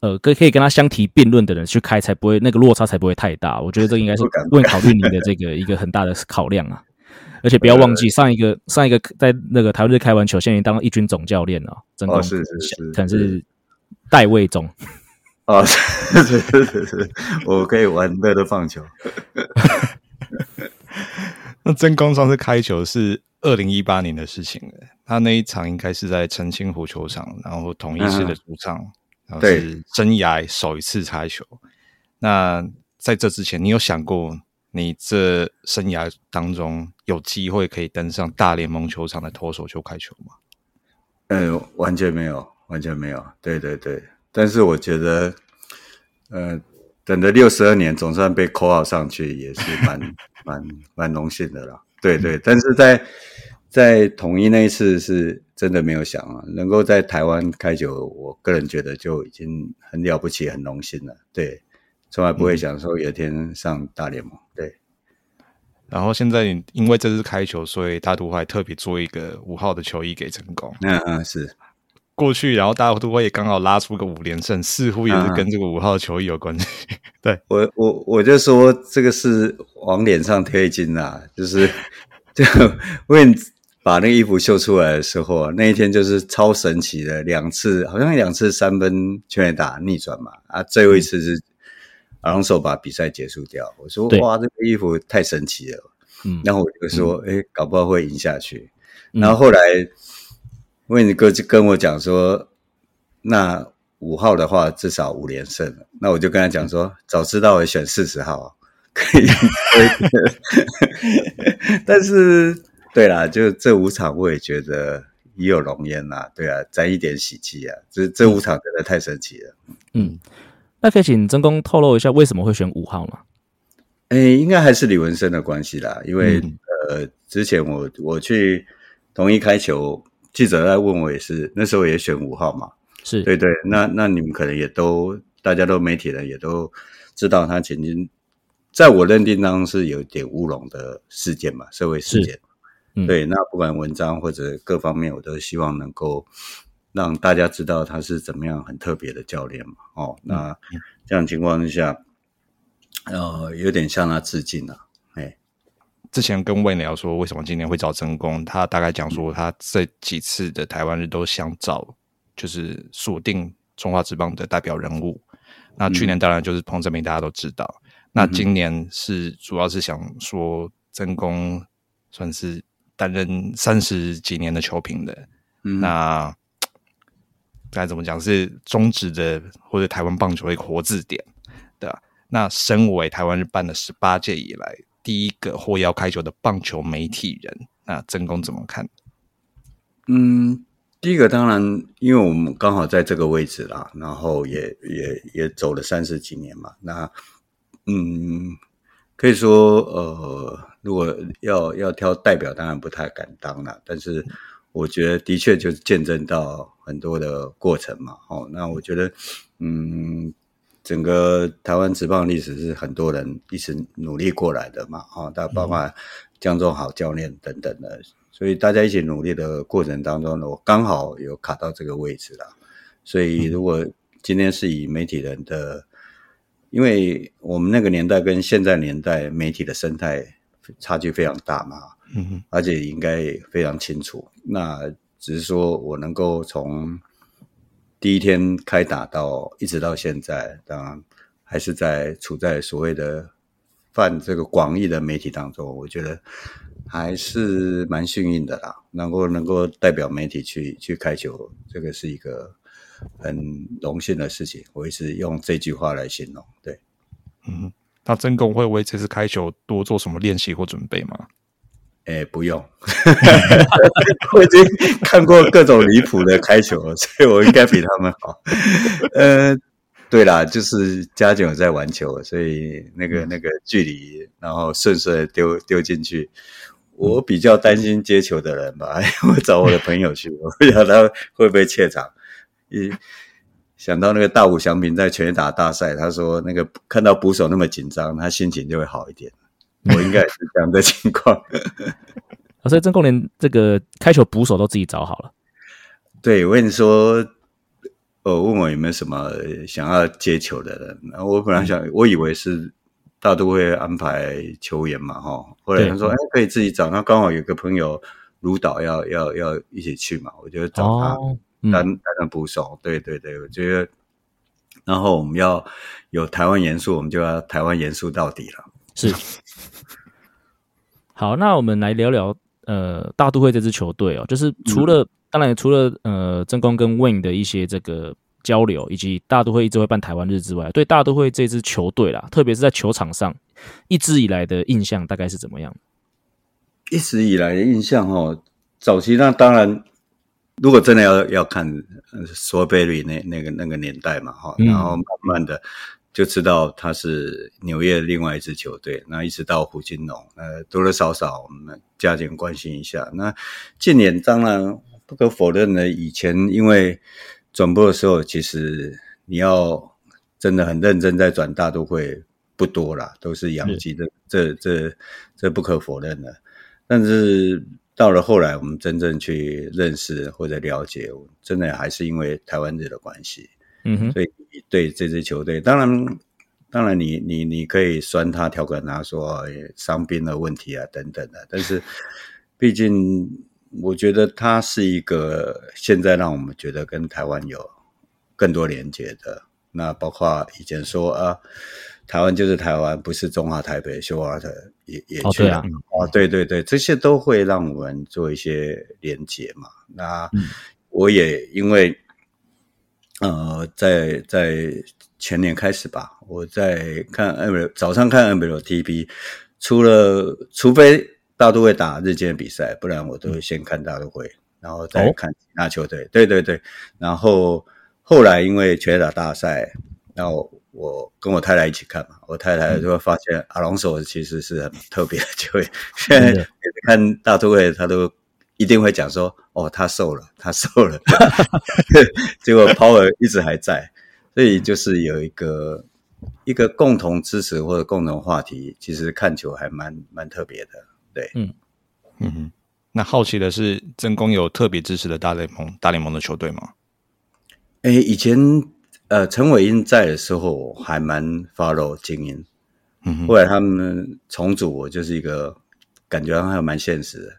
呃，可可以跟他相提并论的人去开，才不会那个落差才不会太大。我觉得这应该是会考虑你的这个一个很大的考量啊。而且不要忘记上一个、呃、上一个在那个台湾日开完球，现在已经当一军总教练了，真的是是是，可能是戴卫中哦，是是是是是，我可以玩乐乐放球。那真功上次开球是二零一八年的事情了，他那一场应该是在澄清湖球场，然后统一式的主场，嗯、然后是生涯首一次开球。那在这之前，你有想过？你这生涯当中有机会可以登上大联盟球场的投手球开球吗？呃，完全没有，完全没有。对对对，但是我觉得，呃，等了六十二年，总算被 call out 上去，也是蛮 蛮蛮荣幸的啦。对对，但是在在统一那一次，是真的没有想啊，能够在台湾开球，我个人觉得就已经很了不起，很荣幸了。对。从来不会想说有一天上大联盟，对。然后现在因为这次开球，所以大都会特别做一个五号的球衣给成功。嗯嗯，是。过去，然后大都会也刚好拉出个五连胜，似乎也是跟这个五号球衣有关系。嗯、对我我我就说这个是往脸上贴金啦，就是就问把那个衣服秀出来的时候啊，那一天就是超神奇的，两次好像两次三分全垒打逆转嘛，啊，最后一次是。阿隆索把比赛结束掉，我说哇，这个衣服太神奇了。嗯，然后我就说，哎、嗯，搞不好会赢下去。嗯、然后后来，威尼哥就跟我讲说，那五号的话至少五连胜。那我就跟他讲说，早知道我选四十号，可以。但是，对啦，就这五场，我也觉得也有荣焉呐。对啊，沾一点喜气啊。这这五场真的太神奇了。嗯，那可以请曾公透露一下为什么会选五号吗？哎，应该还是李文生的关系啦。因为、嗯、呃，之前我我去同一开球，记者在问我也是，那时候也选五号嘛。是对对，那那你们可能也都，大家都媒体人也都知道，他曾经在我认定当中是有点乌龙的事件嘛，社会事件。嗯、对，那不管文章或者各方面，我都希望能够让大家知道他是怎么样很特别的教练嘛。哦，那这样情况之下，呃，有点向他致敬了、之前跟魏聊说，为什么今年会找曾公，他大概讲说，他这几次的台湾日都想找。就是锁定中华职棒的代表人物，那去年当然就是彭正明，大家都知道。嗯、那今年是主要是想说曾公算是担任三十几年的球评的，嗯、那该怎么讲是中职的或者台湾棒球的一个活字典，对吧？那身为台湾日办了十八届以来第一个获邀开球的棒球媒体人，那曾公怎么看？嗯。第一个当然，因为我们刚好在这个位置啦，然后也也也走了三十几年嘛。那嗯，可以说呃，如果要要挑代表，当然不太敢当了。但是我觉得的确就是见证到很多的过程嘛。哦，那我觉得嗯，整个台湾职棒历史是很多人一直努力过来的嘛。哦，大包括江仲豪教练等等的。所以大家一起努力的过程当中呢，我刚好有卡到这个位置了。所以如果今天是以媒体人的，因为我们那个年代跟现在年代媒体的生态差距非常大嘛，嗯，而且应该非常清楚。那只是说我能够从第一天开打到一直到现在，当然还是在处在所谓的泛这个广义的媒体当中，我觉得。还是蛮幸运的啦，能够能够代表媒体去去开球，这个是一个很荣幸的事情。我一直用这句话来形容。对，嗯，那曾工会为这次开球多做什么练习或准备吗？诶，不用，我已经看过各种离谱的开球了，所以我应该比他们好。呃，对啦，就是家境有在玩球，所以那个那个距离，然后顺顺的丢丢进去。我比较担心接球的人吧，我找我的朋友去，我不晓得他会不会怯场。一想到那个大武祥平在全垒打大赛，他说那个看到捕手那么紧张，他心情就会好一点。我应该也是这样的情况。所以曾公连这个开球捕手都自己找好了。对，我跟你说，呃，问我有没有什么想要接球的人，然后我本来想，我以为是。大都会安排球员嘛，哈。后来他说：“哎，可以自己找。”那刚好有个朋友卢导要要要一起去嘛，我就找他担担任捕手。对对对，我觉得。然后我们要有台湾元素，我们就要台湾元素到底了。是。好，那我们来聊聊呃大都会这支球队哦，就是除了、嗯、当然除了呃曾公跟 Wayne 的一些这个。交流以及大都会一直会办台湾日之外，对大都会这支球队啦，特别是在球场上，一直以来的印象大概是怎么样？一直以来的印象哦，早期那当然，如果真的要要看 Strawberry 那那个那个年代嘛哈，然后慢慢的就知道他是纽约另外一支球队，那一直到胡金龙，呃，多多少少我们加点关心一下。那近年当然不可否认的，以前因为转播的时候，其实你要真的很认真在转大都会不多啦，都是洋基的，这这这不可否认的。但是到了后来，我们真正去认识或者了解，真的还是因为台湾日的关系。嗯哼，所以对这支球队，当然当然你你你可以酸他、调侃他说伤兵的问题啊等等的，但是毕竟。我觉得他是一个现在让我们觉得跟台湾有更多连接的。那包括以前说啊，台湾就是台湾，不是中华台北，休尔特也也去了。哦，对对对，这些都会让我们做一些连接嘛。那我也因为呃，在在前年开始吧，我在看 N 早上看 NBLTP，除了除非大都会打日间比赛，不然我都会先看大都会，然后再看其他球队。哦、对对对，然后后来因为全垒打大赛，然后我跟我太太一起看嘛，我太太就会发现阿隆索其实是很特别的球员，现在、嗯、看大都会他都一定会讲说，哦，他瘦了，他瘦了，结果 power 一直还在。所以就是有一个一个共同支持或者共同话题，其实看球还蛮蛮特别的，对，嗯嗯。那好奇的是，曾公有特别支持的大联盟大联盟的球队吗？诶，以前呃陈伟英在的时候，还蛮 follow 精英，嗯哼，后来他们重组，我就是一个感觉还蛮现实的，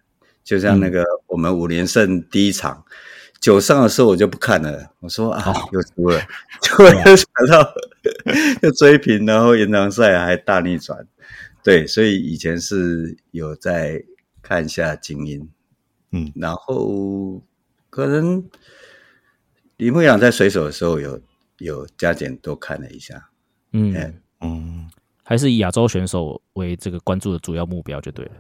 就像那个我们五连胜第一场。嗯九上的时候我就不看了，我说啊，又输了，就没有想到 又追平，然后延长赛还大逆转，对，所以以前是有在看一下精英，嗯，然后可能李牧阳在水手的时候有有加减多看了一下，嗯嗯，嗯。还是以亚洲选手为这个关注的主要目标就对了。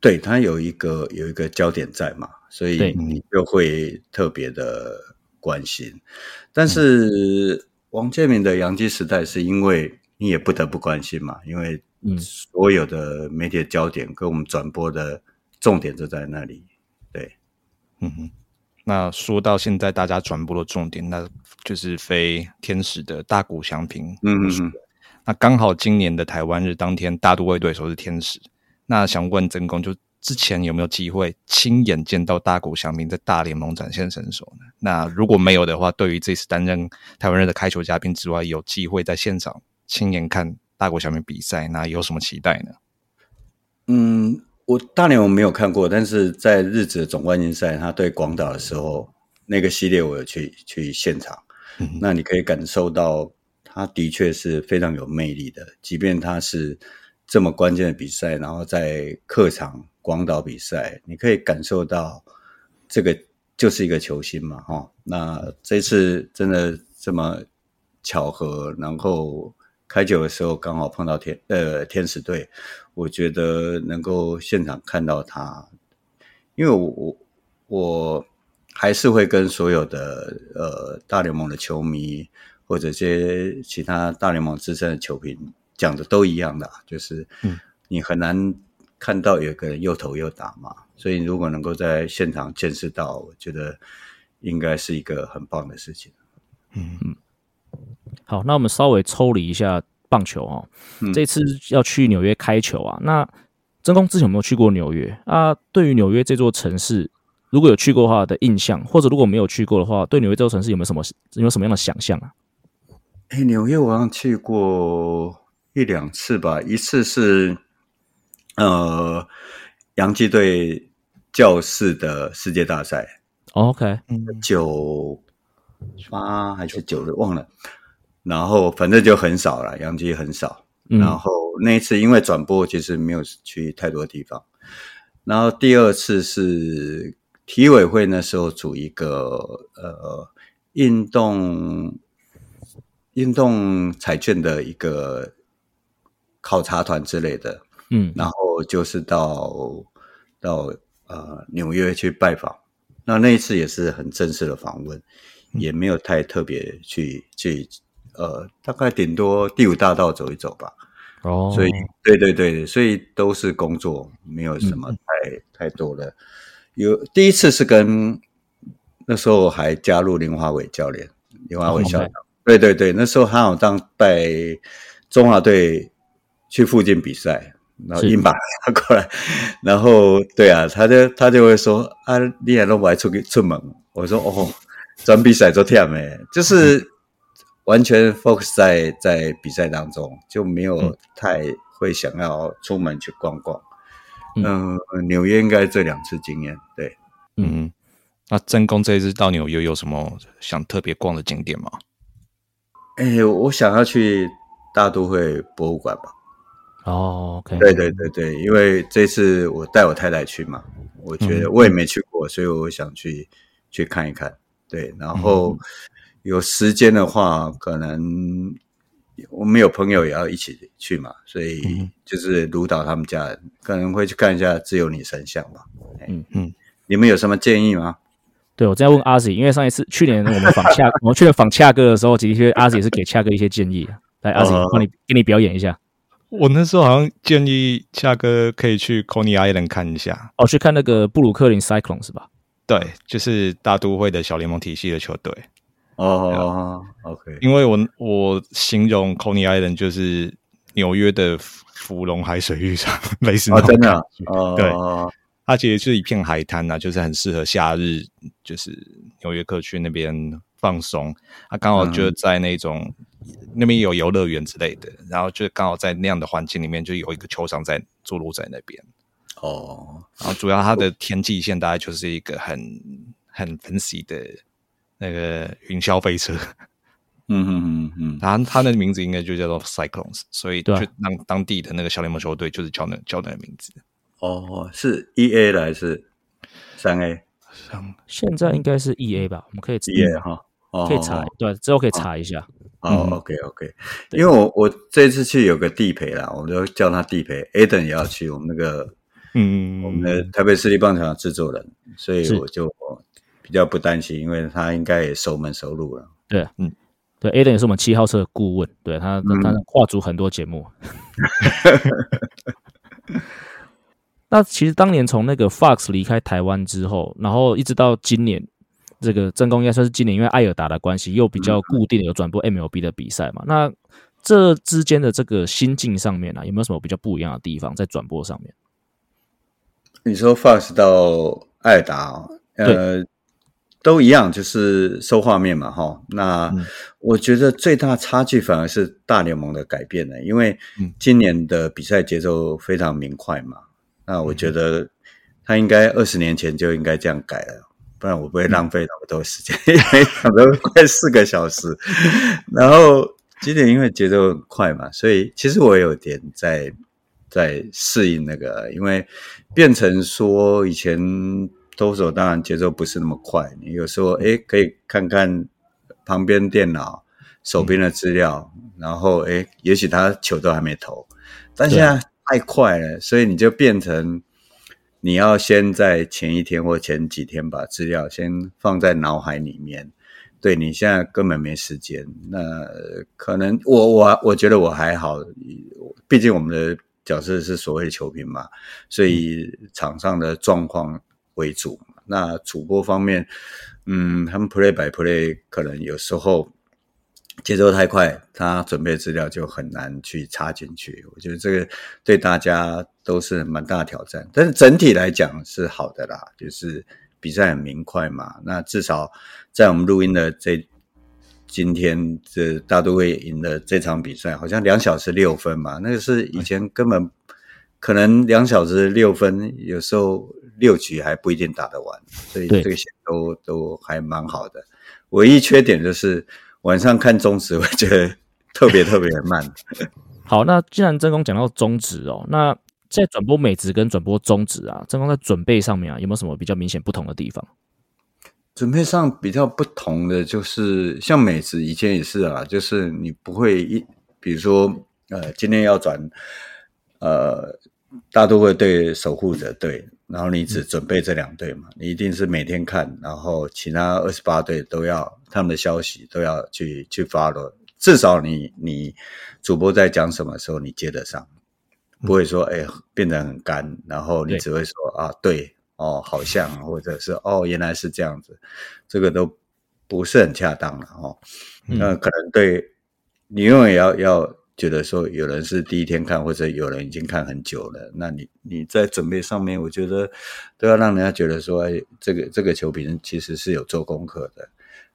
对，他有一个有一个焦点在嘛，所以你就会特别的关心。但是王建民的洋基时代是因为你也不得不关心嘛，因为所有的媒体的焦点跟我们转播的重点都在那里。对，嗯哼。那说到现在大家转播的重点，那就是非天使的大谷祥平。嗯嗯嗯。那刚好今年的台湾日当天，大都会对手是天使。那想问曾公，就之前有没有机会亲眼见到大谷翔平在大联盟展现身手呢？那如果没有的话，对于这次担任台湾人的开球嘉宾之外，有机会在现场亲眼看大谷翔平比赛，那有什么期待呢？嗯，我大联盟没有看过，但是在日职的总冠军赛，他对广岛的时候，那个系列我有去去现场，那你可以感受到他的确是非常有魅力的，即便他是。这么关键的比赛，然后在客场广岛比赛，你可以感受到这个就是一个球星嘛，哈。那这次真的这么巧合，然后开球的时候刚好碰到天呃天使队，我觉得能够现场看到他，因为我我我还是会跟所有的呃大联盟的球迷或者些其他大联盟资深的球评。讲的都一样的，就是，你很难看到有个人又投又打嘛，嗯、所以如果能够在现场见识到，我觉得应该是一个很棒的事情。嗯嗯，好，那我们稍微抽离一下棒球哦，嗯、这次要去纽约开球啊，那真公之前有没有去过纽约啊？对于纽约这座城市，如果有去过的话的印象，或者如果没有去过的话，对纽约这座城市有没有什么有没有什么样的想象啊？哎，纽约我好像去过。一两次吧，一次是呃洋基队教室的世界大赛，OK，九八还是九的忘了，然后反正就很少了，洋基很少。嗯、然后那一次因为转播，其实没有去太多地方。然后第二次是体委会那时候组一个呃运动运动彩券的一个。考察团之类的，嗯，然后就是到到呃纽约去拜访，那那一次也是很正式的访问，嗯、也没有太特别去去呃，大概顶多第五大道走一走吧。哦，所以对对对，所以都是工作，没有什么太、嗯、太多的。有第一次是跟那时候还加入林华伟教练，林华伟校长，哦、对对对，那时候他好像带中华队。去附近比赛，然后硬把他过来，然后对啊，他就他就会说啊，你也都不爱出去出门。我说哦，转比赛做天诶，就是完全 focus 在在比赛当中，就没有太会想要出门去逛逛。嗯、呃，纽约应该这两次经验，对，嗯，那真公这一次到纽约有什么想特别逛的景点吗？哎，我想要去大都会博物馆吧。哦对对对对，因为这次我带我太太去嘛，我觉得我也没去过，嗯、所以我想去去看一看。对，然后有时间的话，可能我们有朋友也要一起去嘛，所以就是卢导他们家人可能会去看一下《自由女神像》吧。嗯嗯，你们有什么建议吗？对，我正在问阿 Z，因为上一次去年我们访恰，我们去年访恰哥的时候，的确阿 Z 也是给恰哥一些建议。来，阿 Z 帮你给你表演一下。我那时候好像建议夏哥可以去 Coney Island 看一下，哦，去看那个布鲁克林 Cyclone 是吧？对，就是大都会的小联盟体系的球队。哦，OK，因为我我形容 Coney Island 就是纽约的福隆海水浴场，类似那种感觉。哦，对。它其实是一片海滩啊，就是很适合夏日，就是纽约客去那边放松。它刚好就在那种、嗯、那边有游乐园之类的，然后就刚好在那样的环境里面，就有一个球场在坐落在那边。哦，然后主要它的天际线大概就是一个很很 fancy 的那个云霄飞车。嗯嗯嗯嗯，它它的名字应该就叫做 Cyclones，所以就让当地的那个小联盟球队就是叫那叫那个名字。哦，是 E A 的还是三 A？现在应该是 E A 吧？我们可以 E A 哈，可以查，对，之后可以查一下。哦，OK OK，因为我我这次去有个地陪啦，我们就叫他地陪。Aden 也要去，我们那个嗯，我们的台北市立棒球场制作人，所以我就比较不担心，因为他应该也熟门熟路了。对，嗯，对，Aden 也是我们七号车的顾问，对他，他跨足很多节目。那其实当年从那个 Fox 离开台湾之后，然后一直到今年，这个真宫应该算是今年，因为艾尔达的关系，又比较固定的有转播 MLB 的比赛嘛。那这之间的这个心境上面啊，有没有什么比较不一样的地方在转播上面？你说 Fast 到艾尔达，呃，都一样，就是收画面嘛，哈。那我觉得最大差距反而是大联盟的改变了，因为今年的比赛节奏非常明快嘛。那我觉得他应该二十年前就应该这样改了，不然我不会浪费那么多时间，因为讲了快四个小时。然后今年因为节奏很快嘛，所以其实我有点在在适应那个，因为变成说以前投手当然节奏不是那么快，你有时候诶可以看看旁边电脑手边的资料，然后诶也许他球都还没投，但现在。太快了，所以你就变成你要先在前一天或前几天把资料先放在脑海里面。对，你现在根本没时间。那可能我我我觉得我还好，毕竟我们的角色是所谓的球评嘛，所以场上的状况为主。那主播方面，嗯，他们 play by play 可能有时候。节奏太快，他准备资料就很难去插进去。我觉得这个对大家都是蛮大的挑战，但是整体来讲是好的啦，就是比赛很明快嘛。那至少在我们录音的这今天，这大都会赢的这场比赛，好像两小时六分嘛，那个是以前根本可能两小时六分，有时候六局还不一定打得完，所以这个些都都还蛮好的。唯一缺点就是。晚上看中指，我觉得特别特别慢。好，那既然真工讲到中职哦，那在转播美职跟转播中职啊，真弓在准备上面啊，有没有什么比较明显不同的地方？准备上比较不同的就是，像美职以前也是啊，就是你不会一，比如说呃，今天要转呃，大都会对守护者队。然后你只准备这两队嘛？你一定是每天看，然后其他二十八队都要他们的消息都要去去 follow，至少你你主播在讲什么时候你接得上，不会说哎变得很干，然后你只会说啊对哦好像或者是哦原来是这样子，这个都不是很恰当了哦。那可能对你永远要要。觉得说有人是第一天看，或者有人已经看很久了，那你你在准备上面，我觉得都要让人家觉得说，哎，这个这个球评其实是有做功课的，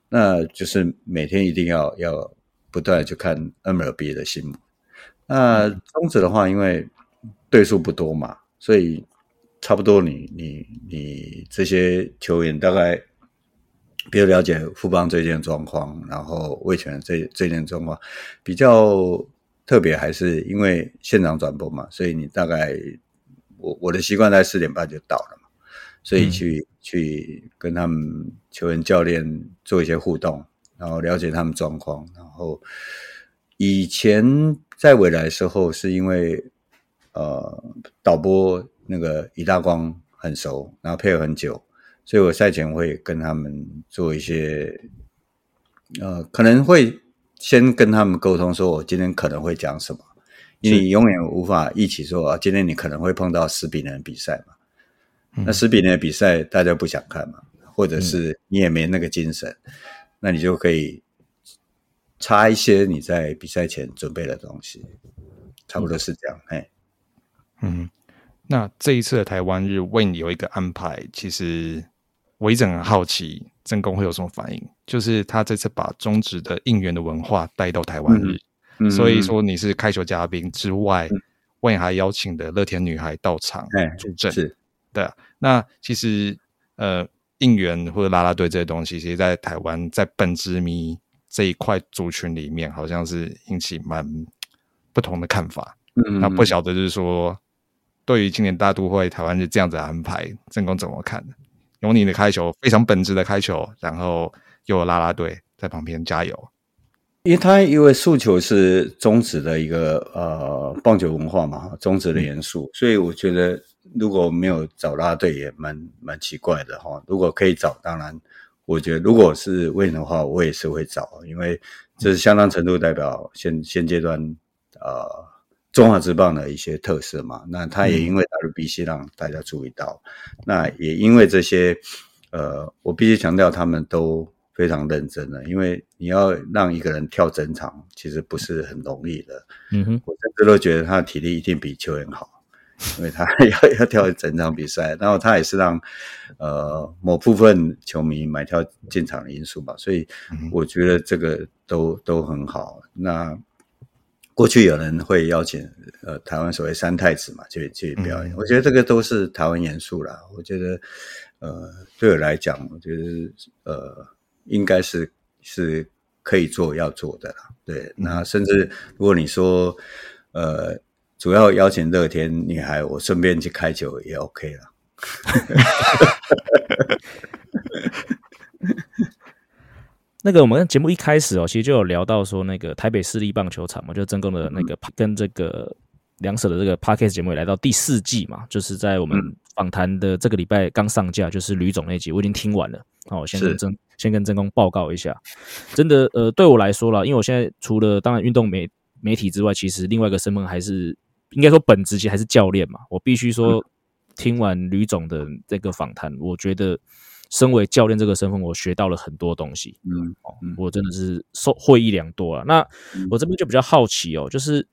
那就是每天一定要要不断去看 MLB 的新闻。那中职的话，因为对数不多嘛，所以差不多你你你这些球员大概比较了解富邦最近的状况，然后魏权这这件状况比较。特别还是因为现场转播嘛，所以你大概我我的习惯在四点半就到了嘛，所以去、嗯、去跟他们球员教练做一些互动，然后了解他们状况。然后以前在未来的时候，是因为呃导播那个一大光很熟，然后配合很久，所以我赛前会跟他们做一些呃，可能会先跟他们沟通，说我今天可能会讲什么，因为你永远无法一起说啊，今天你可能会碰到十比零的比赛嘛。那十比零的比赛大家不想看嘛，或者是你也没那个精神，嗯、那你就可以插一些你在比赛前准备的东西，差不多是这样。哎，嗯，那这一次的台湾日为你有一个安排，其实我一直很好奇，正宫会有什么反应？就是他这次把中职的应援的文化带到台湾日，嗯、所以说你是开球嘉宾之外，为、嗯、还邀请的乐天女孩到场助阵。是对啊，那其实呃，应援或者啦啦队这些东西，其实，在台湾在本职迷这一块族群里面，好像是引起蛮不同的看法。嗯，那不晓得就是说，对于今年大都会台湾是这样子的安排，正宫怎么看？有你的开球，非常本质的开球，然后又有啦啦队在旁边加油。因为他因为诉求是中止的一个呃棒球文化嘛，中止的元素，嗯、所以我觉得。如果没有找啦啦队也蛮蛮奇怪的哈。如果可以找，当然，我觉得如果是为的话，我也是会找，因为这是相当程度代表现现阶段呃中华职棒的一些特色嘛。那他也因为 WBC 让大家注意到，嗯、那也因为这些呃，我必须强调他们都非常认真的，因为你要让一个人跳整场，其实不是很容易的。嗯哼，我甚至都觉得他的体力一定比球员好。因为他 要要跳整场比赛，然后他也是让呃某部分球迷买票进场的因素吧，所以我觉得这个都都很好。那过去有人会邀请呃台湾所谓三太子嘛，去去表演，我觉得这个都是台湾元素啦。我觉得呃对我来讲，我觉得呃应该是是可以做要做的啦。对，那甚至如果你说呃。主要邀请乐天女孩，我顺便去开球也 OK 了。那个我们节目一开始哦，其实就有聊到说，那个台北市立棒球场嘛，就曾公的那个跟这个两手的这个 Podcast 节目也来到第四季嘛，就是在我们访谈的这个礼拜刚上架，就是吕总那集，我已经听完了。好，我先跟曾先跟正宫报告一下，真的呃，对我来说啦，因为我现在除了当然运动媒媒体之外，其实另外一个身份还是。应该说本职其实还是教练嘛，我必须说，听完吕总的这个访谈，我觉得身为教练这个身份，我学到了很多东西。嗯，我真的是受获益良多啊。那我这边就比较好奇哦，就是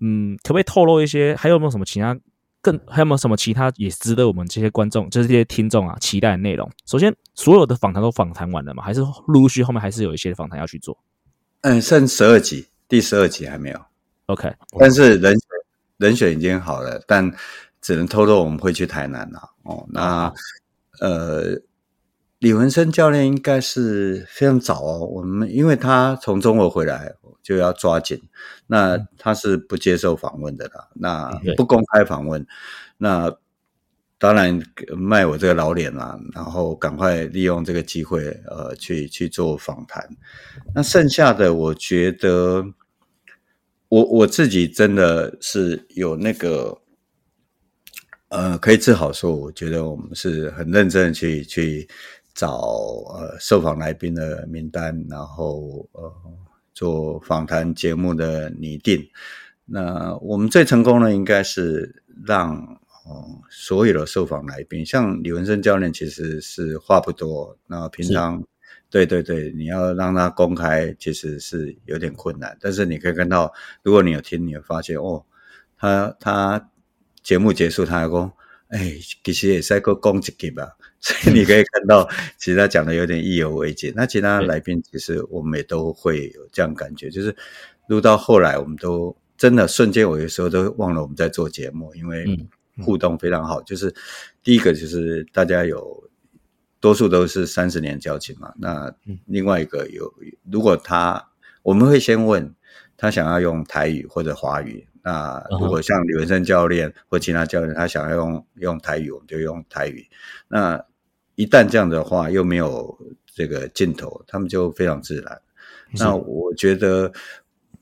嗯，可不可以透露一些，还有没有什么其他更，还有没有什么其他也值得我们这些观众，就是这些听众啊期待的内容？首先，所有的访谈都访谈完了嘛？还是陆续后面还是有一些访谈要去做？嗯，剩十二集，第十二集还没有。OK，但是人。人选已经好了，但只能偷偷我们会去台南了。哦，那呃，李文生教练应该是非常早哦。我们因为他从中国回来就要抓紧，那他是不接受访问的啦，那不公开访问。那当然卖我这个老脸啦，然后赶快利用这个机会呃去去做访谈。那剩下的我觉得。我我自己真的是有那个，呃，可以自豪说，我觉得我们是很认真的去去找呃受访来宾的名单，然后呃做访谈节目的拟定。那我们最成功的应该是让呃所有的受访来宾，像李文生教练其实是话不多，那平常。对对对，你要让他公开，其实是有点困难。但是你可以看到，如果你有听，你会发现哦，他他节目结束，他还说：“哎，其实也是个攻击给吧。”所以你可以看到，其实他讲的有点意犹未尽。那其他来宾，其实我们也都会有这样感觉，就是录到后来，我们都真的瞬间，我有时候都忘了我们在做节目，因为互动非常好。就是第一个，就是大家有。多数都是三十年交情嘛，那另外一个有，如果他我们会先问他想要用台语或者华语，那如果像李文生教练或其他教练他想要用用台语，我们就用台语。那一旦这样的话又没有这个镜头，他们就非常自然。那我觉得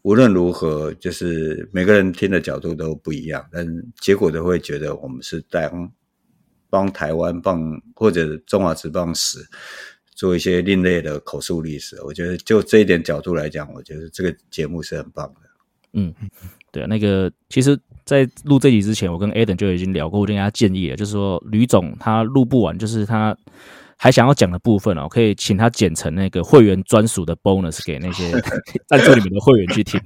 无论如何，就是每个人听的角度都不一样，但结果都会觉得我们是当帮台湾棒或者中华职棒史做一些另类的口述历史。我觉得就这一点角度来讲，我觉得这个节目是很棒的。嗯，对啊，那个其实，在录这集之前，我跟 Adam 就已经聊过，我跟他建议了，就是说吕总他录不完，就是他。还想要讲的部分哦，可以请他剪成那个会员专属的 bonus 给那些 赞助里面的会员去听。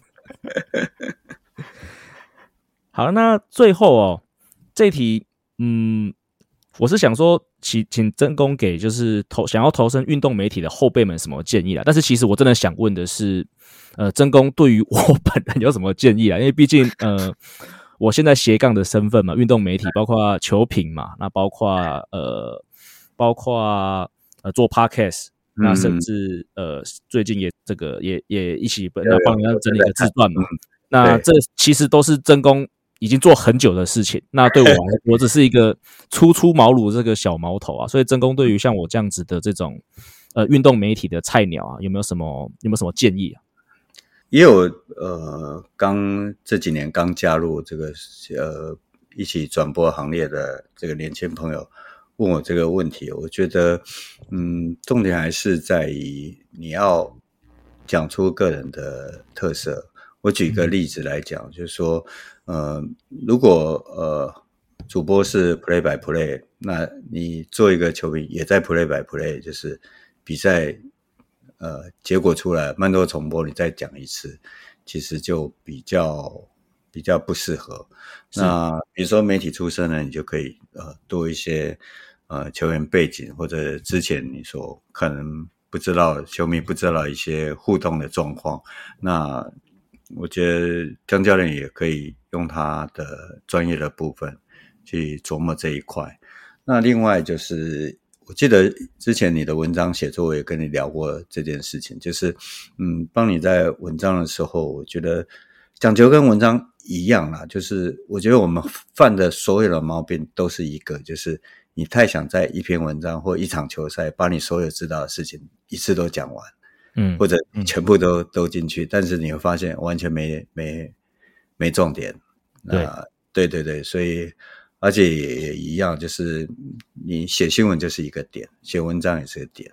好，那最后哦，这题，嗯，我是想说，请请真公给就是投想要投身运动媒体的后辈们什么建议啦？但是其实我真的想问的是，呃，真公对于我本人有什么建议啊？因为毕竟，呃，我现在斜杠的身份嘛，运动媒体包括球评嘛，那包括呃。包括呃做 podcast，那甚至呃最近也这个也也一起帮帮人家整理一个自传嘛。那这其实都是真功已经做很久的事情。那 对我来说，我只是一个初出茅庐这个小毛头啊。所以真功对于像我这样子的这种呃运动媒体的菜鸟啊，有没有什么有没有什么建议啊？也有呃刚这几年刚加入这个呃一起转播行列的这个年轻朋友。问我这个问题，我觉得，嗯，重点还是在于你要讲出个人的特色。我举一个例子来讲，就是说，呃，如果呃主播是 play by play，那你做一个球迷也在 play by play，就是比赛呃结果出来慢多重播，你再讲一次，其实就比较比较不适合。那比如说媒体出身呢，你就可以呃多一些。呃，球员背景或者之前你说可能不知道，球迷不知道一些互动的状况，那我觉得江教练也可以用他的专业的部分去琢磨这一块。那另外就是，我记得之前你的文章写作，我也跟你聊过这件事情，就是嗯，帮你在文章的时候，我觉得讲究跟文章一样啦，就是我觉得我们犯的所有的毛病都是一个，就是。你太想在一篇文章或一场球赛把你所有知道的事情一次都讲完，嗯，或者全部都、嗯、都进去，但是你会发现完全没没没重点。对，对对对，所以而且也也一样，就是你写新闻就是一个点，写文章也是个点。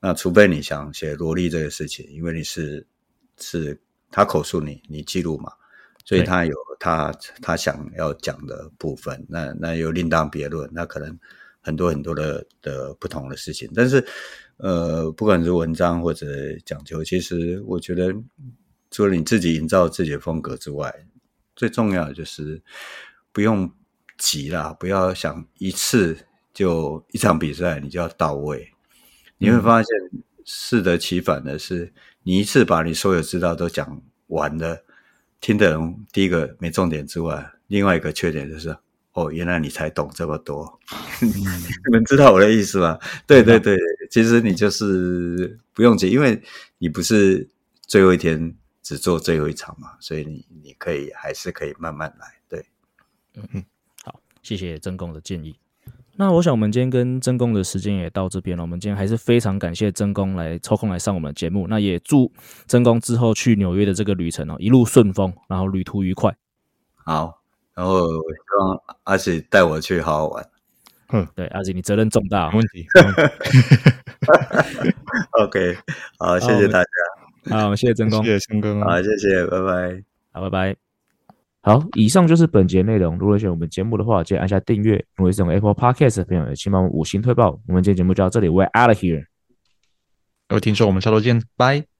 那除非你想写萝莉这个事情，因为你是是他口述你你记录嘛。所以他有他他想要讲的部分，那那又另当别论，那可能很多很多的的不同的事情。但是，呃，不管是文章或者讲求，其实我觉得除了你自己营造自己的风格之外，最重要的就是不用急啦，不要想一次就一场比赛你就要到位。你会发现适得其反的是，你一次把你所有知道都讲完了。听的人，第一个没重点之外，另外一个缺点就是，哦，原来你才懂这么多，你们知道我的意思吗？对对对，其实你就是不用急，因为你不是最后一天只做最后一场嘛，所以你你可以还是可以慢慢来。对，嗯嗯，好，谢谢曾公的建议。那我想，我们今天跟曾公的时间也到这边了。我们今天还是非常感谢曾公来抽空来上我们的节目。那也祝曾公之后去纽约的这个旅程哦，一路顺风，然后旅途愉快。好，然后我希望阿喜带我去好好玩。嗯，对，阿喜你责任重大，没问题。OK，好，谢谢大家。好，谢谢曾工，谢谢曾工，好，谢谢，拜拜，好，拜拜。好，以上就是本节内容。如果喜欢我们节目的话，记得按下订阅。如果是用 Apple Podcast 的朋友，也请帮我们五星推爆。我们今天节目就到这里，We're out of here。各位听众，我们下周见，拜。